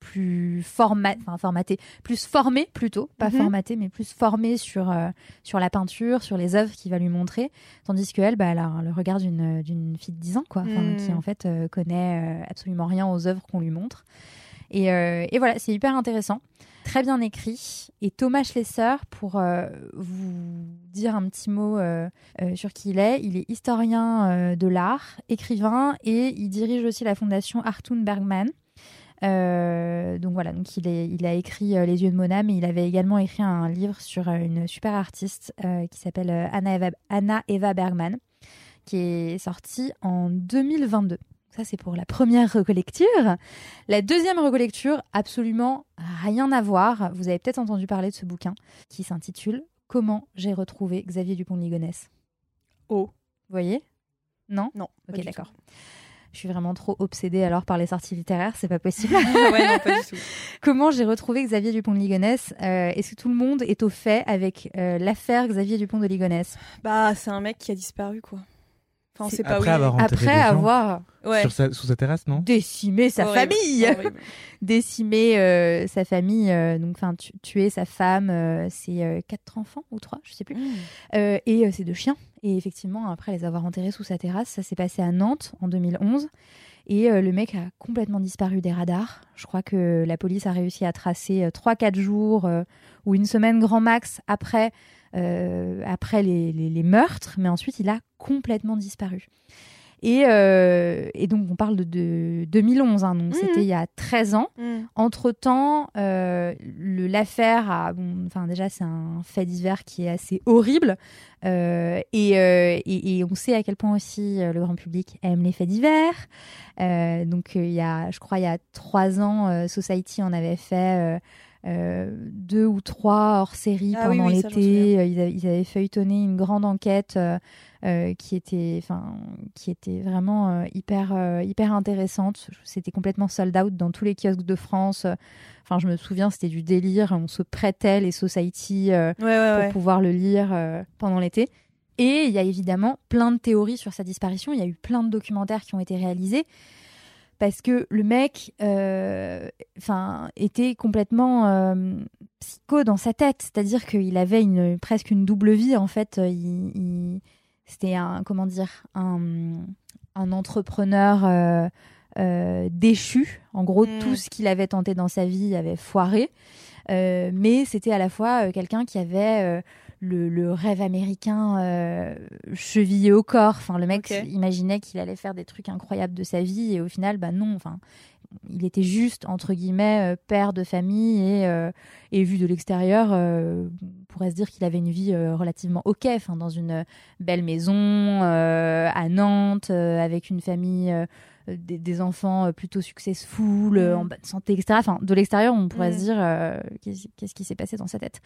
plus forma- formaté, plus formé plutôt, pas Mhm. formaté, mais plus formé sur euh, sur la peinture, sur les œuvres qu'il va lui montrer, tandis qu'elle, bah, elle a le regard d'une fille de 10 ans, quoi, enfin, Mhm. qui en fait connaît absolument rien aux œuvres qu'on lui montre. Et, et voilà, c'est hyper intéressant, très bien écrit. Et Thomas Schlesser, pour euh, vous dire un petit mot euh, euh, sur qui il est, il est historien de l'art, écrivain, et il dirige aussi la fondation Artun Bergman. Donc voilà, donc il, est, il a écrit Les yeux de Mona, mais il avait également écrit un livre sur une super artiste qui s'appelle Anna, Anna Eva Bergman, qui est sorti en 2022. Ça, c'est pour la première recollecture. La deuxième recollecture, absolument rien à voir. Vous avez peut-être entendu parler de ce bouquin qui s'intitule Comment j'ai retrouvé Xavier Dupont de Ligonnès. Oh. Vous voyez? Non? Non. Ok, d'accord. Je suis vraiment trop obsédée alors par les sorties littéraires, c'est pas possible. ouais, non, pas du tout. Comment j'ai retrouvé Xavier Dupont de Ligonnès Euh, Est-ce que tout le monde est au fait avec euh, l'affaire Xavier Dupont de Ligonnès Bah, c'est un mec qui a disparu, quoi. Enfin, on sait pas Après avoir enterré Après des gens avoir Ouais. sur sa- sous sa terrasse, non? Décimé sa Horrible, famille, horrible. décimé euh, sa famille, euh, donc enfin tu- tuer sa femme, euh, ses euh, quatre enfants ou trois, je sais plus, euh, et euh, ses deux chiens. Et effectivement, après les avoir enterrés sous sa terrasse, ça s'est passé à Nantes en 2011. Et euh, le mec a complètement disparu des radars. Je crois que la police a réussi à tracer 3-4 jours ou une semaine grand max après, après les, les, meurtres, mais ensuite il a complètement disparu. Euh, et, donc, on parle de, 2011, hein, donc mmh. c'était il y a 13 ans. Mmh. Entre-temps, euh, l'affaire a. enfin, déjà, c'est un fait divers qui est assez horrible. Euh, et, on sait à quel point aussi le grand public aime les faits divers. donc, il y a, je crois, il y a trois ans, Society en avait fait. Deux ou trois hors série ah pendant l'été. Ils, ils, avaient feuilletonné une grande enquête euh, qui était, enfin, qui était vraiment euh, hyper, euh, hyper intéressante. C'était complètement sold out dans tous les kiosques de France. Enfin, je me souviens, c'était du délire. On se prêtait les society pour pouvoir le lire pendant l'été. Et il y a évidemment plein de théories sur sa disparition. Il y a eu plein de documentaires qui ont été réalisés parce que le mec enfin était complètement psycho dans sa tête c'est-à-dire qu'il avait une presque une double vie en fait il, c'était un, comment dire, un, un entrepreneur euh, euh, déchu. En gros, mm. tout ce qu'il avait tenté dans sa vie avait foiré. Euh, mais c'était à la fois quelqu'un qui avait le, rêve américain chevillé au corps. Enfin, le mec imaginait qu'il allait faire des trucs incroyables de sa vie et au final, bah non. Enfin, il était juste, entre guillemets, euh, père de famille et, euh, et vu de l'extérieur, euh, on pourrait se dire qu'il avait une vie relativement ok, dans une belle maison à Nantes, avec une famille, des, enfants plutôt successful, mmh. en bonne santé, etc. Enfin, de l'extérieur, on pourrait se mmh. dire qu'est-ce qui s'est passé dans sa tête.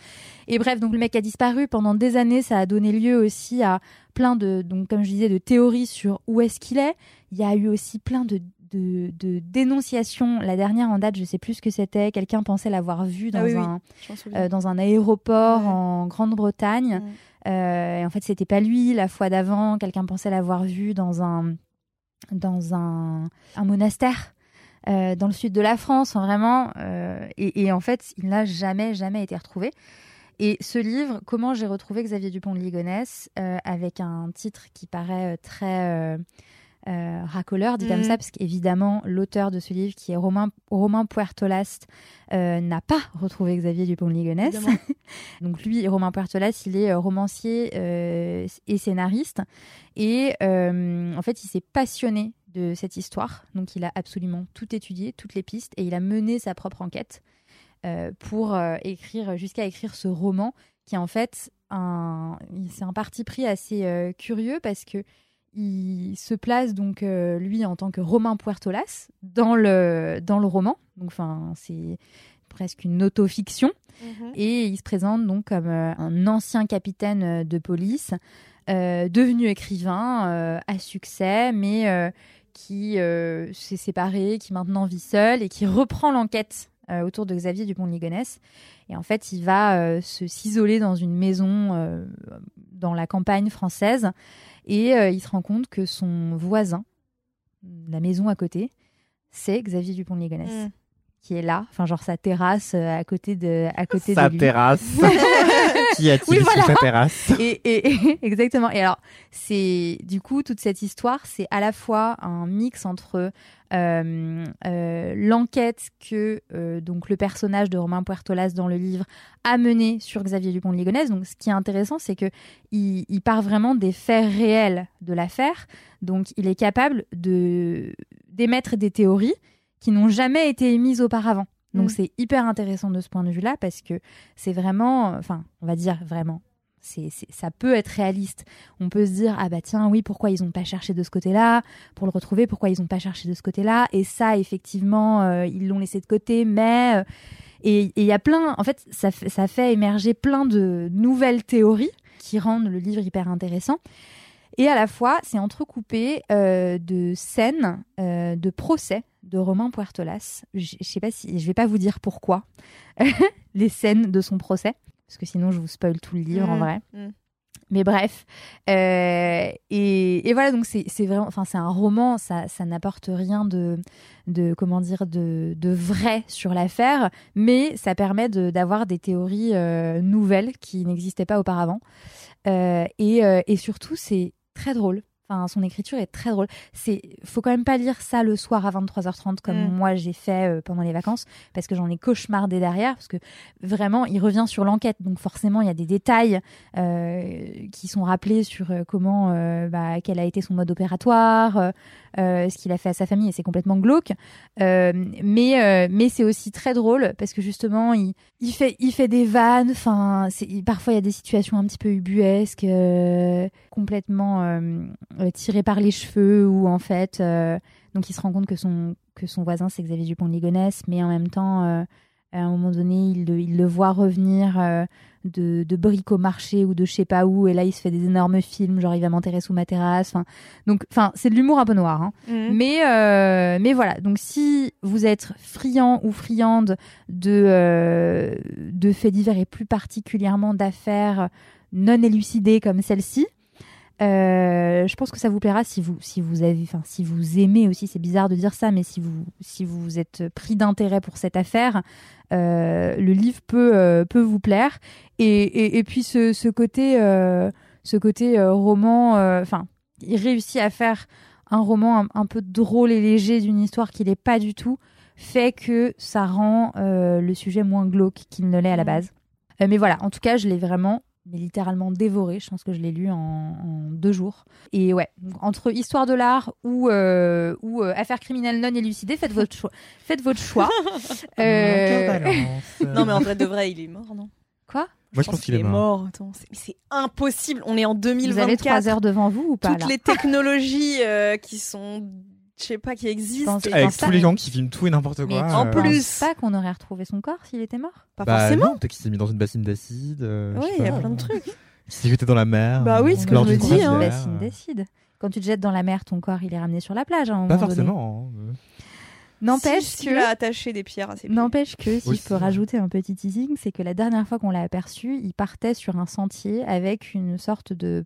Et bref, donc le mec a disparu pendant des années, ça a donné lieu aussi à plein de, donc comme je disais, de théories sur où est-ce qu'il est. Il y a eu aussi plein de de, dénonciation. La dernière en date, je sais plus ce que c'était. Quelqu'un pensait l'avoir vu dans, ah un, euh, dans un aéroport en Grande-Bretagne. Euh, et en fait, c'était pas lui. La fois d'avant, quelqu'un pensait l'avoir vu dans un, dans un, monastère. Euh, dans le sud de la France, vraiment, et, et, en fait, il n'a jamais, jamais été retrouvé. Et ce livre, Comment j'ai retrouvé Xavier Dupont de Ligonnès, avec un titre qui paraît très euh, racoleur, dit comme mm. ça, parce qu'évidemment, l'auteur de ce livre, qui est Romain, Romain Puertolast, euh, n'a pas retrouvé Xavier Dupont-Ligonnès. Donc lui, Romain Puertolast, il est euh, romancier et scénariste. Et en fait, il s'est passionné de cette histoire. Donc il a absolument tout étudié, toutes les pistes, et il a mené sa propre enquête pour écrire, jusqu'à écrire ce roman, qui est en fait un, c'est un parti pris assez curieux parce que il se place donc euh, lui en tant que Romain Puertolas dans le dans le roman. Donc enfin c'est presque une autofiction mhm. et il se présente donc comme euh, un ancien capitaine euh, de police devenu écrivain à succès mais qui s'est séparé, qui maintenant vit seul et qui reprend l'enquête autour de Xavier Dupont de Ligonnès. Et en fait, il va se s'isoler dans une maison dans la campagne française et euh, il se rend compte que son voisin, la maison à côté, c'est Xavier Dupont de Ligonnès. Mm. Qui est là, enfin genre sa terrasse euh, à côté de, à côté sa de lui. terrasse. qui sur sa terrasse et, et, Exactement. Et alors, c'est du coup toute cette histoire, c'est à la fois un mix entre euh, euh, l'enquête que euh, donc le personnage de Romain Puertolas dans le livre a mené sur Xavier Dupont de Ligonnès. Donc, ce qui est intéressant, c'est que il, part vraiment des faits réels de l'affaire. Donc, il est capable de d'émettre des théories qui n'ont jamais été émises auparavant. Donc, mm. c'est hyper intéressant de ce point de vue-là parce que c'est vraiment, enfin, on va dire vraiment, ça peut être réaliste. On peut se dire ah bah tiens oui pourquoi ils n'ont pas cherché de ce côté-là pour le retrouver? Pourquoi ils n'ont pas cherché de ce côté-là? Et ça effectivement euh, ils l'ont laissé de côté mais euh, et il y a plein en fait ça, ça fait émerger plein de nouvelles théories qui rendent le livre hyper intéressant. Et à la fois, c'est entrecoupé euh, de scènes de procès de Romain Puertolas. Je, ne sais pas si je vais pas vous dire pourquoi les scènes de son procès parce que sinon je vous spoil tout le livre en mmh, vrai. Mmh. Mais bref, euh, et, voilà donc c'est vraiment, enfin c'est un roman, ça, ça n'apporte rien de, de comment dire de, de vrai sur l'affaire, mais ça permet d'avoir des théories euh, nouvelles qui n'existaient pas auparavant, euh, et, et, surtout c'est très drôle. Enfin, son écriture est très drôle. C'est, faut quand même pas lire ça le soir à 23h30 comme Mm. moi j'ai fait euh, pendant les vacances parce que j'en ai cauchemardé derrière parce que vraiment il revient sur l'enquête donc forcément il y a des détails euh, qui sont rappelés sur euh, comment euh, bah, quel a été son mode opératoire, ce qu'il a fait à sa famille et c'est complètement glauque. Euh, mais euh, mais c'est aussi très drôle parce que justement il, il fait il fait des vannes. Enfin parfois il y a des situations un petit peu ubuesques, euh, complètement euh, tirées par les cheveux ou en fait euh, donc il se rend compte que son que son voisin c'est Xavier Dupont de Ligonnès, mais en même temps euh, à un moment donné il le, il le voit revenir. euh, de, de briques au marché ou de je sais pas où et là il se fait des énormes films genre il va m'enterrer sous ma terrasse enfin donc enfin c'est de l'humour un peu noir hein. Mhm. Mais, euh, mais voilà, donc si vous êtes friand ou friande de, euh, de faits divers et plus particulièrement d'affaires non élucidées comme celle-ci, euh, je pense que ça vous plaira si vous, si vous avez, enfin, si vous aimez aussi, c'est bizarre de dire ça, mais si vous, si vous êtes pris d'intérêt pour cette affaire, euh, le livre peut, euh, peut vous plaire. Et, et, et puis ce, ce côté, ce côté roman, enfin, il réussit à faire un roman un, un peu drôle et léger d'une histoire qui n'est pas du tout, fait que ça rend le sujet moins glauque qu'il ne l'est à la Mhm. base. Mais voilà, en tout cas, je l'ai vraiment, mais littéralement dévoré. Je pense que je l'ai lu en, en deux jours. Et ouais, entre histoire de l'art ou, euh, ou euh, affaires criminelles non élucidées, faites votre choix. Faites votre choix. Euh, Non, mais en vrai, de vrai, il est mort, non? Quoi? Moi, je pense qu'il est mort. Attends, c'est mais c'est impossible. On est en Vous 2024. avez trois heures devant vous ou pas Toutes là? les technologies euh, qui sont, je sais pas, qui pense- et- Avec tous les gens qui filment tout et n'importe Mais quoi. tu en euh, plus- pas qu'on aurait retrouvé son corps s'il était mort Pas bah, forcément. Peut-être qu'il s'est mis dans une bassine d'acide. euh, Oui, il y a plein de trucs. Il s'est jeté dans la mer. Bah oui, euh, ce que je me dis, hein. Bassine décide. Quand tu te jettes dans la mer, ton corps il est ramené sur la plage. un Pas forcément. hein. N'empêche Si- que. a attaché des pierres à ses pieds. N'empêche que, si je peux rajouter un petit teasing, c'est que la dernière fois qu'on l'a aperçu, il partait sur un sentier avec une sorte de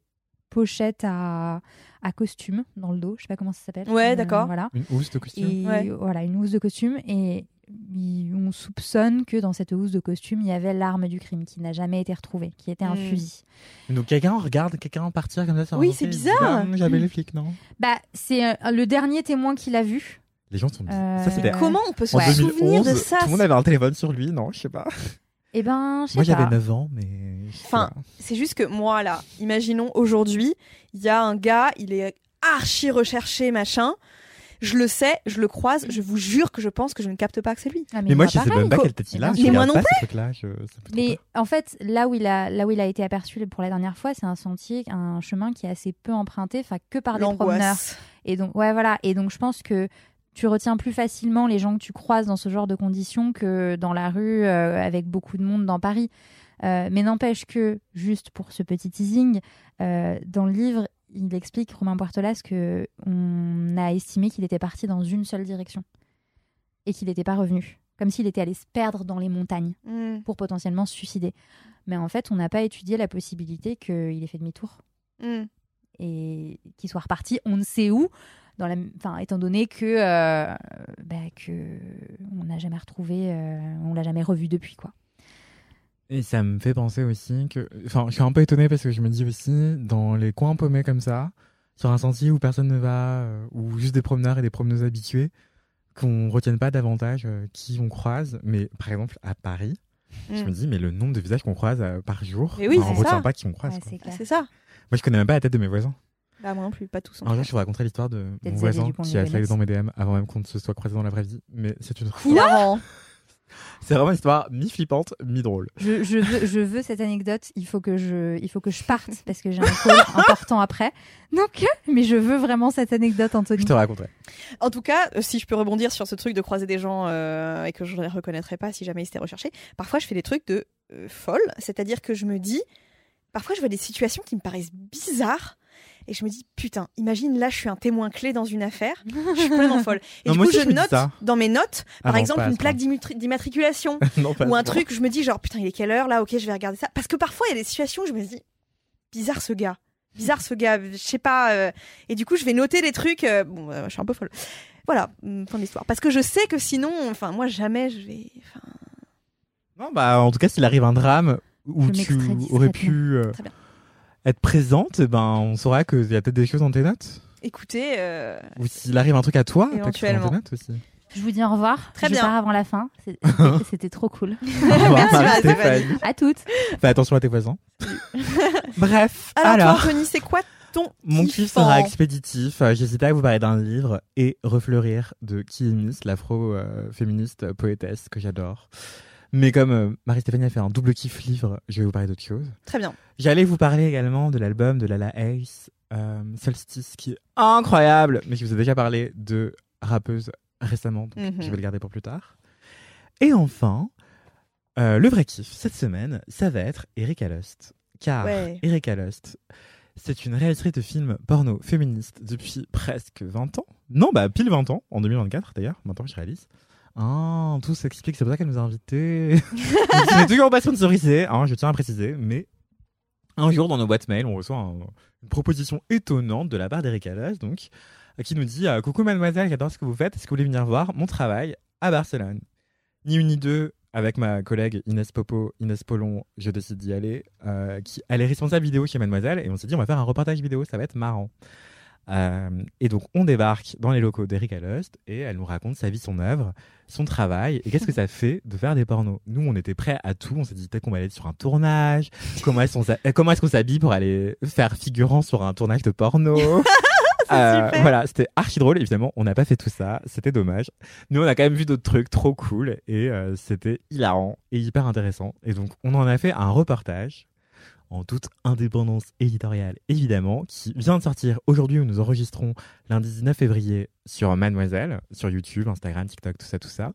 pochette à, à costume dans le dos. Je sais pas comment ça s'appelle. Ouais, Euh, d'accord. Voilà. Une housse de costume. Et Ouais. voilà, une housse de costume. Et il- on soupçonne que dans cette housse de costume, il y avait l'arme du crime qui n'a jamais été retrouvée, qui était un Hmm. fusil. Donc quelqu'un regarde quelqu'un partir comme ça sur un Oui, c'est bizarre. Ah, J'avais les flics, non? Bah, c'est euh, le dernier témoin qui l'a vu. Les gens sont bizarres. Euh, Ça, Comment on peut se en souvenir 2011. de ça? Tout le monde avait un téléphone sur lui, non? Je sais pas. Eh ben, je sais Moi, j'avais 9 ans, mais. Enfin. C'est juste que moi, là, imaginons aujourd'hui, il y a un gars, il est archi recherché, machin. Je le sais, je le croise, je vous jure que je pense que je ne capte pas que c'est lui. Ah, Mais moi, je sais même pas quelle tête il a. Mais moi non trucs-là. je- Mais en fait, là où il a, là où il a été aperçu pour la dernière fois, c'est un sentier, un chemin qui est assez peu emprunté, enfin que par des promeneurs. Et donc, ouais, voilà. Et donc, je pense que tu retiens plus facilement les gens que tu croises dans ce genre de conditions que dans la rue euh, avec beaucoup de monde dans Paris. Euh, mais n'empêche que, juste pour ce petit teasing, euh, dans le livre, il explique, Romain Poirtelas, que on a estimé qu'il était parti dans une seule direction et qu'il n'était pas revenu. Comme s'il était allé se perdre dans les montagnes Mm, pour potentiellement se suicider. Mais en fait, on n'a pas étudié la possibilité qu'il ait fait demi-tour mm. et qu'il soit reparti on ne sait où, dans la... enfin, étant donné que, euh, bah, que on n'a jamais retrouvé, euh, on l'a jamais revu depuis. quoi. Et ça me fait penser aussi que. Enfin, je suis un peu étonné parce que je me dis aussi, dans les coins paumés comme ça, sur un sentier où personne ne va, euh, ou juste des promeneurs et des promeneuses habitués, qu'on retienne pas davantage euh, qui on croise. Mais par exemple, à Paris, je Mm. me dis, mais le nombre de visages qu'on croise euh, par jour, Mais oui, enfin, on c'est retient pas qui on croise. Ouais. C'est ça. Moi, je connais même pas la tête de mes voisins. Bah, moi non plus, pas tous. en Un jour, fait. je vous raconterai l'histoire de mon voisin qui a Ligonnès. dans mes DM avant même qu'on ne se soit croisé dans la vraie vie. Mais c'est une. Marrant. c'est vraiment une histoire mi-flippante, mi-drôle. Je, je veux, je veux cette anecdote. Il faut que je, il faut que je parte parce que j'ai un call important après. Donc, mais je veux vraiment cette anecdote, Anthony. Je te raconterai. En tout cas, euh, si je peux rebondir sur ce truc de croiser des gens euh, et que je ne les reconnaîtrais pas si jamais ils étaient recherchés, parfois je fais des trucs de euh, folle, c'est-à-dire que je me dis, parfois je vois des situations qui me paraissent bizarres et je me dis putain, imagine là je suis un témoin clé dans une affaire, je suis complètement folle. Et Non, du coup aussi, je note dans mes notes, par Ah non, exemple une plaque d'immatriculation ou un truc, je me dis genre putain il est quelle heure là, ok je vais regarder ça, parce que parfois il y a des situations où je me dis bizarre ce gars. Bizarre ce gars, je sais pas. euh, et du coup, je vais noter des trucs. euh, bon, euh, je suis un peu folle. Voilà, hum, fin de l'histoire. Parce que je sais que sinon, enfin, moi, jamais je vais. enfin, Non, bah, en tout cas, s'il arrive un drame où Je tu aurais pu euh, Très bien. Être présente, ben, on saura qu'il y a peut-être des choses dans tes notes. Écoutez, euh, Ou s'il arrive un truc à toi, peut-être que dans tes Éventuellement. notes aussi. Je vous dis au revoir. Très je bien. pars avant la fin. C'était trop cool. Merci. À toutes. Fais attention à tes voisins. Bref, alors, alors, toi, Anthony, c'est quoi ton mon kiff kiffant sera expéditif. Euh, J'hésitais à vous parler d'un livre et refleurir de Kiemis, l'afro-féministe poétesse que j'adore. Mais comme euh, Marie-Stéphanie a fait un double kiff livre, je vais vous parler d'autre chose. Très bien. J'allais vous parler également de l'album de Lala Ace, euh, Solstice, qui est incroyable, mais qui vous a déjà parlé de rappeuse récemment, donc Mhm. je vais le garder pour plus tard. Et enfin, euh, le vrai kiff cette semaine, ça va être Erika Lust. Car Ouais. Erika Lust, c'est une réalisatrice de films porno féministe depuis presque 20 ans. Non, bah pile 20 ans, en 2024 d'ailleurs, maintenant que je réalise. Ah, tout s'explique, c'est pour ça qu'elle nous a invités. Ce n'est toujours pas sponsorisé, hein, je tiens à préciser, mais un jour dans nos boîtes mail, on reçoit un- une proposition étonnante de la part d'Erika Lust, donc, euh, qui nous dit euh, Coucou mademoiselle, j'adore ce que vous faites, est-ce que vous voulez venir voir mon travail à Barcelone? Ni une ni deux, avec ma collègue Inès Popo, Inès Polon, je décide d'y aller. euh, qui, elle est responsable vidéo chez Mademoiselle et on s'est dit on va faire un reportage vidéo, ça va être marrant. Euh, et donc on débarque dans les locaux d'Erika Lust et elle nous raconte sa vie, son œuvre, son travail et qu'est-ce que ça fait de faire des pornos? Nous on était prêts à tout, on s'est dit peut-être qu'on va aller sur un tournage, comment est-ce qu'on euh, est-ce qu'on s'habille pour aller faire figurant sur un tournage de porno? Euh, voilà, c'était archi drôle. Évidemment, on n'a pas fait tout ça, c'était dommage. Mais on a quand même vu d'autres trucs trop cool et euh, c'était hilarant et hyper intéressant. Et donc, on en a fait un reportage en toute indépendance éditoriale, évidemment, qui vient de sortir aujourd'hui où nous enregistrons lundi 19 février sur Mademoiselle, sur YouTube, Instagram, TikTok, tout ça, tout ça.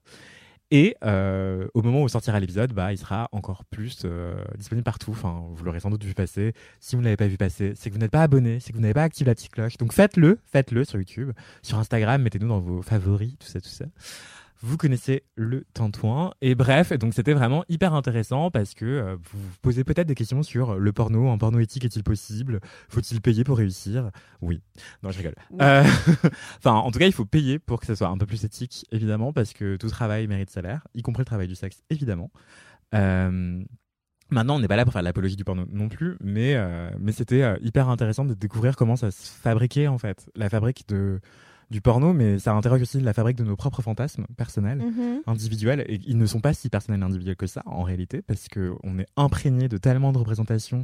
Et euh, au moment où sortira l'épisode, bah, il sera encore plus euh, disponible partout. Enfin, vous l'aurez sans doute vu passer. Si vous ne l'avez pas vu passer, c'est que vous n'êtes pas abonné, c'est que vous n'avez pas activé la petite cloche. Donc faites-le, faites-le sur YouTube, sur Instagram, mettez-nous dans vos favoris, tout ça, tout ça. Vous connaissez le tintouin. Et bref, donc c'était vraiment hyper intéressant parce que euh, vous vous posez peut-être des questions sur le porno. Un porno éthique est-il possible? Faut-il payer pour réussir? Oui. Non, je rigole. Euh, enfin, en tout cas, il faut payer pour que ça soit un peu plus éthique, évidemment, parce que tout travail mérite salaire, y compris le travail du sexe, évidemment. Euh, Maintenant, on n'est pas là pour faire l'apologie du porno non plus, mais, mais c'était hyper intéressant de découvrir comment ça se fabriquait, en fait, la fabrique de, du porno, mais ça interroge aussi la fabrique de nos propres fantasmes personnels Mhm. individuels et ils ne sont pas si personnels et individuels que ça en réalité parce que on est imprégné de tellement de représentations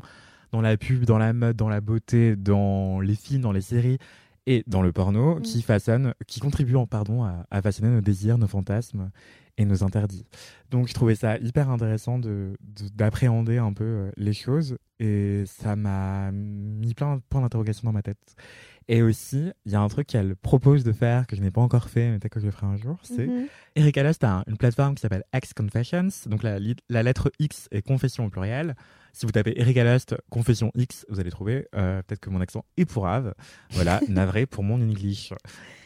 dans la pub, dans la mode, dans la beauté, dans les films, dans les séries et dans le porno Mm. qui façonnent, qui contribuent en pardon à, à façonner nos désirs, nos fantasmes et nos interdits. Donc je trouvais ça hyper intéressant de de- d'appréhender un peu euh, les choses et ça m'a mis plein de points d'interrogation dans ma tête. Et aussi, il y a un truc qu'elle propose de faire que je n'ai pas encore fait, mais peut-être que je le ferai un jour, c'est Mhm. Erika Lust a un- une plateforme qui s'appelle X Confessions. Donc la lettre X est confession au pluriel. Si vous tapez Erika Lust confession X, vous allez trouver. Euh, Peut-être que mon accent est pourrave. Voilà, navré pour mon English.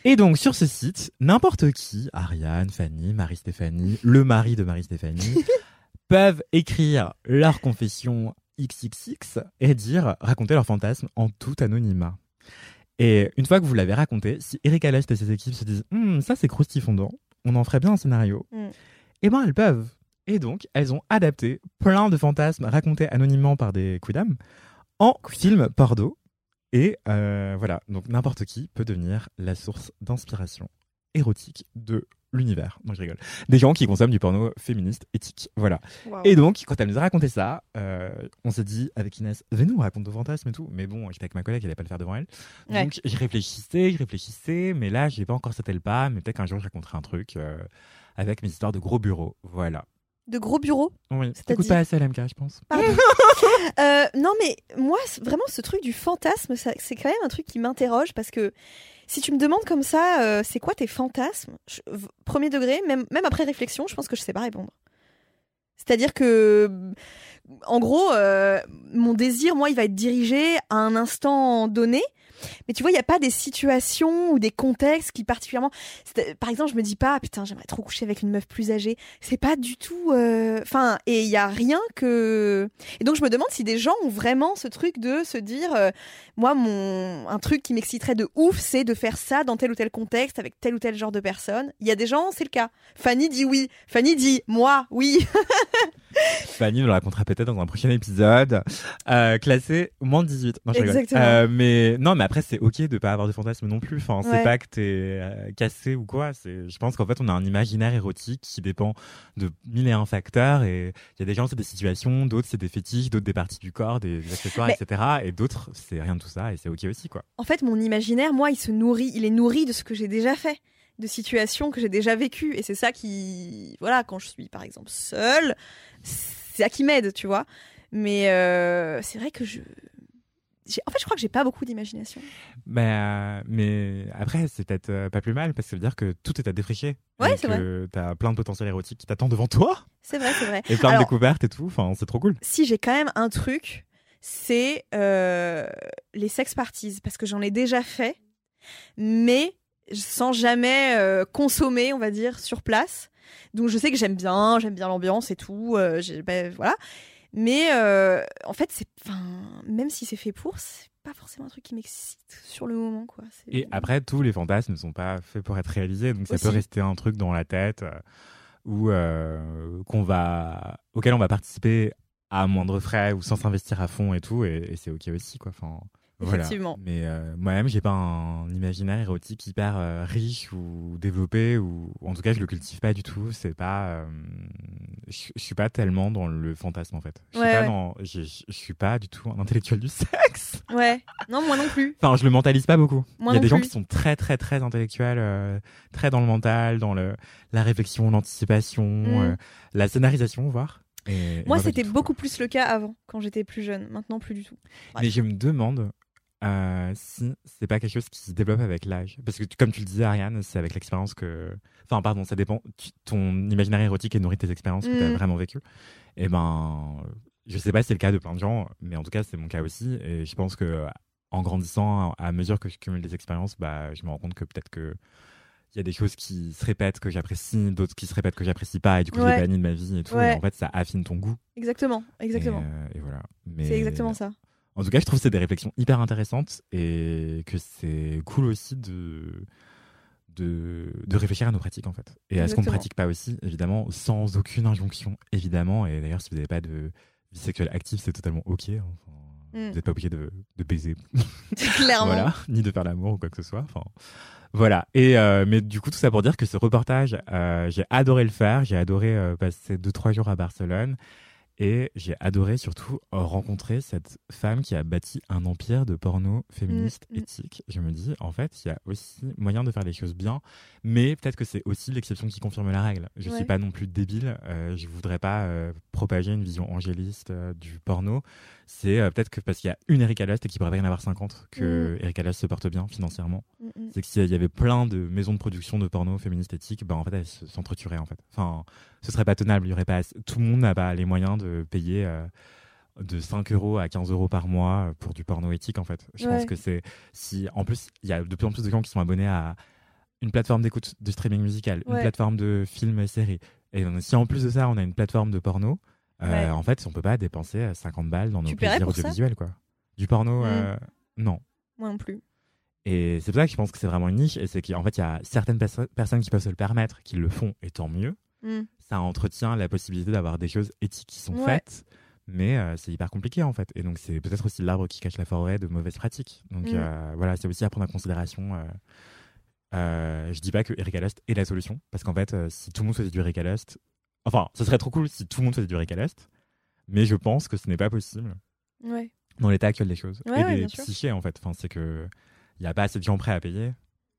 Et donc sur ce site, n'importe qui, Ariane, Fanny, Marie-Stéphanie, le mari de Marie-Stéphanie, peuvent écrire leur confession XXX et dire, raconter leur fantasme en tout anonymat. Et une fois que vous l'avez raconté, si Erika Lust et ses équipes se disent Hum, ça c'est croustifondant, on en ferait bien un scénario, Mm. eh ben elles peuvent. Et donc, elles ont adapté plein de fantasmes racontés anonymement par des quidam en film porno. Et euh, voilà, donc n'importe qui peut devenir la source d'inspiration érotique de l'univers. Non, je rigole. Des gens qui consomment du porno féministe éthique. Voilà. Et donc, quand elle nous a raconté ça, euh, on s'est dit avec Inès, venez, on raconte nos fantasmes et tout. Mais bon, j'étais avec ma collègue, elle allait pas le faire devant elle. Ouais. Donc, je réfléchissais, je réfléchissais, mais là, j'ai pas encore sauté le pas. Mais peut-être qu'un jour, je raconterai un truc euh, avec mes histoires de gros bureaux. Voilà. De gros bureaux Oui, t'écoutes pas assez LMK, je pense. Euh, non, mais moi, vraiment, ce truc du fantasme, c'est quand même un truc qui m'interroge parce que si tu me demandes comme ça, euh, c'est quoi tes fantasmes Je- Premier degré, même, même après réflexion, je pense que je sais pas répondre. C'est-à-dire que, en gros, euh, mon désir, moi, il va être dirigé à un instant donné. Mais tu vois, il n'y a pas des situations ou des contextes qui particulièrement. c'est- Par exemple, je me dis pas, putain, j'aimerais trop coucher avec une meuf plus âgée. C'est pas du tout. euh, Enfin, et il y a rien que. Et donc je me demande si des gens ont vraiment ce truc de se dire, euh, moi, mon un truc qui m'exciterait de ouf, c'est de faire ça dans tel ou tel contexte avec tel ou tel genre de personne. Il y a des gens, c'est le cas. Fanny dit oui. Fanny dit moi, oui. Fanny nous le racontera peut-être dans un prochain épisode. Euh, classé moins de 18. Non, je. Exactement. Euh, mais non, mais après, c'est ok de pas avoir de fantasme non plus. Enfin, c'est Ouais. pas que t'es euh, cassé ou quoi. C'est, je pense qu'en fait, on a un imaginaire érotique qui dépend de mille et un facteurs. Et il y a des gens, c'est des situations, d'autres, c'est des fétiches, d'autres, des parties du corps, des, des accessoires, Mais- etc. Et d'autres, c'est rien de tout ça. Et c'est ok aussi, quoi. En fait, mon imaginaire, moi, il se nourrit, il est nourri de ce que j'ai déjà fait, de situations que j'ai déjà vécues. Et c'est ça qui, voilà, quand je suis par exemple seule, c'est ça qui m'aide, tu vois. Mais euh, c'est vrai que je, en fait, je crois que j'ai pas beaucoup d'imagination. Mais, euh, mais après, c'est peut-être euh, pas plus mal parce que ça veut dire que tout est à défricher. Ouais, c'est que T'as plein de potentiel érotique qui t'attend devant toi C'est vrai, c'est vrai. et plein Alors- de découvertes et tout. Enfin, c'est trop cool. si j'ai quand même un truc, c'est euh, les sex parties parce que j'en ai déjà fait, mais sans jamais euh, consommer, on va dire, sur place. Donc je sais que j'aime bien, j'aime bien l'ambiance et tout, euh, ben, voilà. Mais euh, en fait, c'est, même si c'est fait pour, c'est pas forcément un truc qui m'excite sur le moment, quoi. Et après, tous les fantasmes ne sont pas faits pour être réalisés, donc ça Aussi. peut rester un truc dans la tête ou qu'on va, auquel on va participer à moindre frais ou sans s'investir à fond et tout, et, et c'est ok aussi, quoi. Enfin, voilà. Effectivement. Mais euh, moi-même, j'ai pas un imaginaire érotique hyper euh, riche ou développé, ou en tout cas, je le cultive pas du tout. C'est pas, euh, je suis pas tellement dans le fantasme en fait. Je suis Ouais, pas ouais. dans, je je- je suis pas du tout un intellectuel du sexe. Ouais. Non, moi non plus. Enfin, je le mentalise pas beaucoup. Il y a des gens qui sont très, très, très intellectuels, euh, très dans le mental, dans le, la réflexion, l'anticipation, Mm. la scénarisation, voire. Et- Moi, c'était beaucoup plus le cas avant, quand j'étais plus jeune. Maintenant, plus du tout. Mais je me demande euh, si c'est pas quelque chose qui se développe avec l'âge. Parce que, comme tu le disais, Ariane, c'est avec l'expérience que. Enfin, pardon, ça dépend. Tu- ton imaginaire érotique est nourri de tes expériences que tu as Mm. vraiment vécues. Et ben, je sais pas si c'est le cas de plein de gens, mais en tout cas, c'est mon cas aussi. Et je pense que en grandissant, à mesure que je cumule des expériences, bah, je me rends compte que peut-être que. Il y a des choses qui se répètent que j'apprécie, d'autres qui se répètent que j'apprécie pas, et du coup je les bannis de ma vie et tout. Ouais. Et en fait, ça affine ton goût. Exactement, exactement. Et, euh, et voilà. Mais- C'est exactement ça. En tout cas, je trouve que c'est des réflexions hyper intéressantes et que c'est cool aussi de, de, de réfléchir à nos pratiques en fait. Et à ce qu'on ne pratique pas aussi, évidemment, sans aucune injonction, évidemment. Et d'ailleurs, si vous n'avez pas de vie sexuelle active, c'est totalement ok. hein. Enfin, Mm. Vous n'êtes pas obligé de, de baiser, Clairement. voilà, ni de faire l'amour ou quoi que ce soit. Enfin, voilà. Et euh, mais du coup, tout ça pour dire que ce reportage, euh, j'ai adoré le faire. J'ai adoré euh, passer deux trois jours à Barcelone. Et j'ai adoré surtout rencontrer cette femme qui a bâti un empire de porno féministe Mm, mm. éthique. Je me dis, en fait, il y a aussi moyen de faire les choses bien, mais peut-être que c'est aussi l'exception qui confirme la règle. Je Ouais. suis pas non plus débile. Euh, je voudrais pas euh, propager une vision angéliste euh, du porno. C'est peut-être que parce qu'il y a une Erika Lust et qu'il pourrait y en avoir 50 que Erika Lust se porte bien financièrement. Mm. C'est que s'il y avait plein de maisons de production de porno féministes éthiques, bah en fait elles se- s'entretueraient en fait. Enfin, ce serait pas tenable. Il y aurait pas tout le monde n'a pas les moyens de payer euh, de 5 euros à 15 euros par mois pour du porno éthique en fait. Je pense que c'est si en plus il y a de plus en plus de gens qui sont abonnés à une plateforme d'écoute de streaming musical, une plateforme de films et séries. Et si en plus de ça on a une plateforme de porno, euh, Ouais. en fait on peut pas dépenser euh, 50 balles dans nos Tu plaisirs audiovisuels quoi. Du porno, Mm. euh, non. Moi non plus. Et c'est pour ça que je pense que c'est vraiment une niche. Et c'est qu'en fait, il y a certaines perso- personnes qui peuvent se le permettre, qui le font, et tant mieux. Mm. Ça entretient la possibilité d'avoir des choses éthiques qui sont Ouais. faites. Mais euh, c'est hyper compliqué en fait. Et donc, c'est peut-être aussi l'arbre qui cache la forêt de mauvaises pratiques. Donc Mm. euh, voilà, c'est aussi à prendre en considération. Euh, euh, je dis pas que Erika Lust est la solution. Parce qu'en fait, si tout le monde faisait du Erika Lust. Enfin, ce serait trop cool si tout le monde faisait du Erika Lust. Mais je pense que ce n'est pas possible Ouais. dans l'état actuel des choses. Ouais, et des psychés en fait. Enfin, c'est que. Il n'y a pas assez de gens prêts à payer.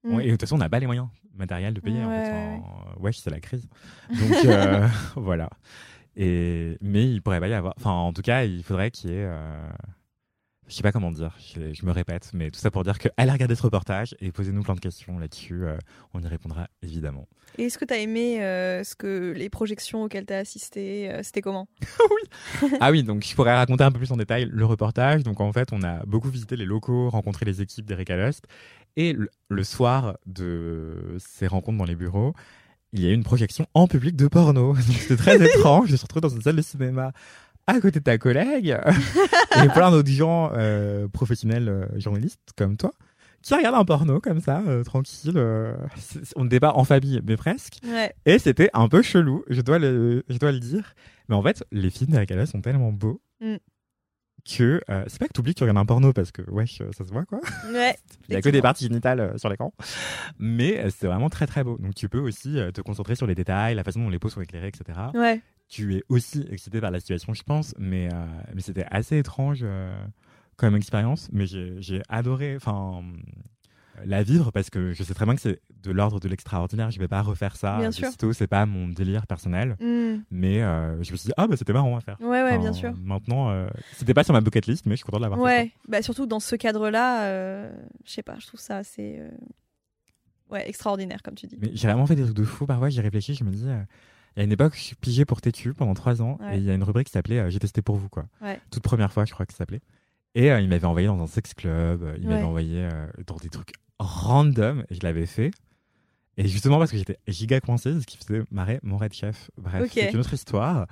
Mm. Ouais, et de toute façon, on n'a pas les moyens matériels de payer. en fait. Ouais, ouais, c'est la crise. Donc euh, voilà. Et mais il pourrait pas y avoir. Enfin, en tout cas, il faudrait qu'il y ait. euh, Je sais pas comment dire. Je, je me répète, mais tout ça pour dire que allez regarder ce reportage et posez-nous plein de questions là-dessus. euh, on y répondra évidemment. Et est-ce que tu as aimé euh, ce que les projections auxquelles tu as assisté euh, C'était comment? Ah oui, donc je pourrais raconter un peu plus en détail le reportage. Donc en fait, on a beaucoup visité les locaux, rencontré les équipes d'Erika Lust. Et le, le soir de ces rencontres dans les bureaux, il y a eu une projection en public de porno. C'était très étrange. Je me suis retrouvé dans une salle de cinéma à côté de ta collègue et plein d'autres gens euh, professionnels euh, journalistes comme toi qui regarde un porno comme ça, euh, tranquille. on pas en famille, mais presque. Ouais. Et c'était un peu chelou, je dois le, je dois le dire. Mais en fait, les films Adams sont tellement beaux Mm. Que euh, c'est pas que t'oublies que tu regardes un porno parce que wesh, euh, ça se voit quoi. Ouais. Il y a que des parties génitales euh, sur l'écran. Mais euh, c'est vraiment très très beau. Donc tu peux aussi te concentrer sur les détails, la façon dont les peaux sont éclairées, etc. Ouais. Tu es aussi excité par la situation, je pense. Mais, mais c'était assez étrange comme expérience. Mais j'ai j'ai adoré enfin, la vivre parce que je sais très bien que c'est de l'ordre de l'extraordinaire. Je vais pas refaire ça. Bien sûr. c'est pas mon délire personnel. Mm. Mais euh, je me suis dit, ah bah c'était marrant à faire. Ouais, ouais, bien Enfin, sûr. Maintenant, euh, c'était pas sur ma bucket list, mais je suis content de l'avoir fait. Ouais, bah surtout dans ce cadre-là, euh, je sais pas, je trouve ça assez euh, ouais, extraordinaire comme tu dis. Mais j'ai vraiment fait des trucs de fou. Parfois, j'y réfléchis, je me dis. euh, il y a une époque, je suis pigé pour Tétu pendant trois ans, Ouais. et il y a une rubrique qui s'appelait J'ai testé pour vous, quoi. Ouais. Toute première fois, je crois que ça s'appelait. Et euh, il m'avait envoyé dans un sex club, euh, il m'avait Ouais. envoyé euh, dans des trucs random, et je l'avais fait. Et justement parce que j'étais giga coincée, ce qui faisait marrer mon red chef. Bref, c'est une autre histoire.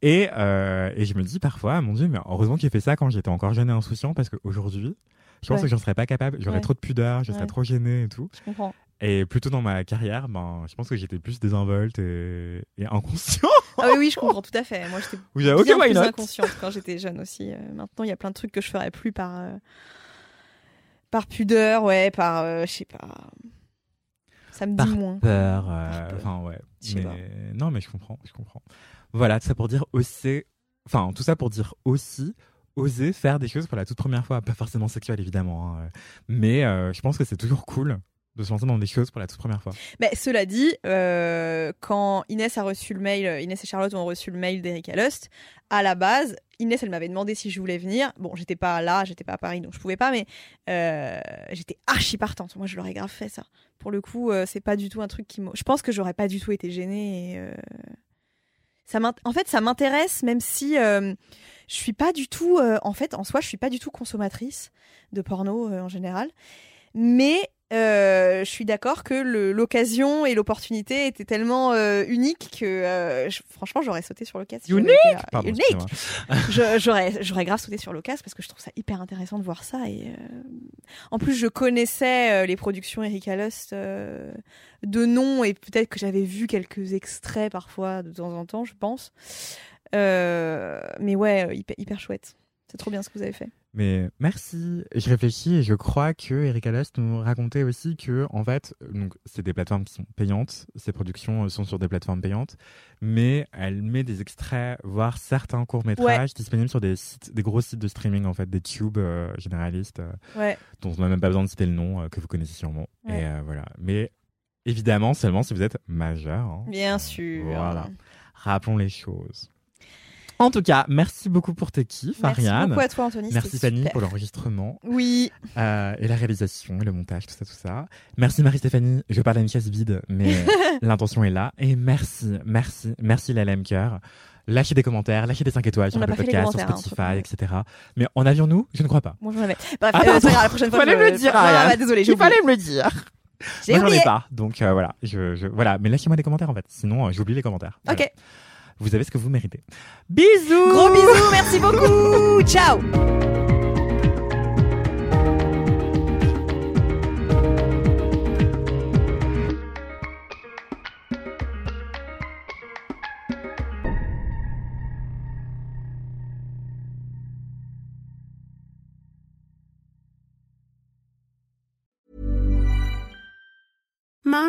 Et, euh, et je me dis parfois, mon Dieu, mais heureusement qu'il fait ça quand j'étais encore jeune et insouciant, parce qu'aujourd'hui, je pense Ouais. que j'en serais pas capable. J'aurais Ouais. trop de pudeur, je serais Ouais. trop gênée et tout. Je comprends. Et plutôt dans ma carrière, ben, je pense que j'étais plus désinvolte et, et inconscient. Ah oui, oui, je comprends tout à fait. Moi, j'étais Où j'avais, ok, bien why plus inconsciente quand j'étais jeune aussi. Euh, maintenant, il y a plein de trucs que je ferais plus par euh, par pudeur, ouais, par euh, je sais pas. Ça me Par dit moins. Peur, euh, Par peur. ouais. Mais non, mais je comprends, je comprends. Voilà, tout ça pour dire aussi, enfin tout ça pour dire aussi oser faire des choses pour la toute première fois, pas forcément sexuelle évidemment, hein, mais euh, je pense que c'est toujours cool de se lancer dans des choses pour la toute première fois. Mais cela dit, euh, quand Inès a reçu le mail, euh, Inès et Charlotte ont reçu le mail d'Erika Lust, à la base, Inès, elle m'avait demandé si je voulais venir. Bon, j'étais pas là, j'étais pas à Paris, donc je pouvais pas, mais euh, j'étais archi partante. Moi, je l'aurais grave fait ça. Pour le coup, euh, c'est pas du tout un truc qui m'a. Je pense que j'aurais pas du tout été gênée. Et, euh, en fait, ça m'intéresse, même si je suis pas du tout. en fait, en soi, je suis pas du tout consommatrice de porno en général. Mais je suis d'accord que l'occasion et l'opportunité étaient tellement euh, uniques que euh, je- franchement j'aurais sauté sur l'occasion. Unique. Pardon, Unique J'aurais j'aurais grave sauté sur l'occasion parce que je trouve ça hyper intéressant de voir ça. Et euh, En plus, je connaissais euh, les productions Erika Lust euh, de nom et peut-être que j'avais vu quelques extraits parfois de temps en temps, je pense. Euh, mais ouais, euh, hyper, hyper chouette. C'est trop bien ce que vous avez fait. Mais merci. Je réfléchis et je crois que Erika Lust nous racontait aussi que, en fait, donc c'est des plateformes qui sont payantes. Ces productions euh, sont sur des plateformes payantes, mais elle met des extraits, voire certains courts métrages disponibles sur des sites, des gros sites de streaming en fait, des tubes euh, généralistes euh, Ouais. dont on n'a même pas besoin de citer le nom euh, que vous connaissez sûrement. Ouais. Et voilà. Mais évidemment seulement si vous êtes majeur. hein. Bien sûr. Voilà. Rappelons les choses. En tout cas, merci beaucoup pour tes kiffs, Merci Ariane. beaucoup à toi, Anthony. Merci Fanny super. pour l'enregistrement Oui. euh, et la réalisation et le montage, tout ça, tout ça. Merci Marie-Stéphanie. Je parle à une chaise vide, mais l'intention est là. Et merci, merci, merci la LM Cœur. Lâchez des commentaires, lâchez des 5 étoiles sur les Podcast, sur hein, Spotify, etc. Mais en avions-nous? Je ne crois pas. Moi, j'en avais. Bref, Ah, euh, la prochaine fois. Fallait je me le dire, Ariane. bah, désolé, Il fallait me le dire. Moi, j'en ai pas. Donc euh, voilà, je, je- voilà. Mais lâchez-moi des commentaires en fait. Sinon, euh, j'oublie les commentaires. Voilà. Ok. Vous avez ce que vous méritez. Bisous. Gros bisous, merci beaucoup. Ciao.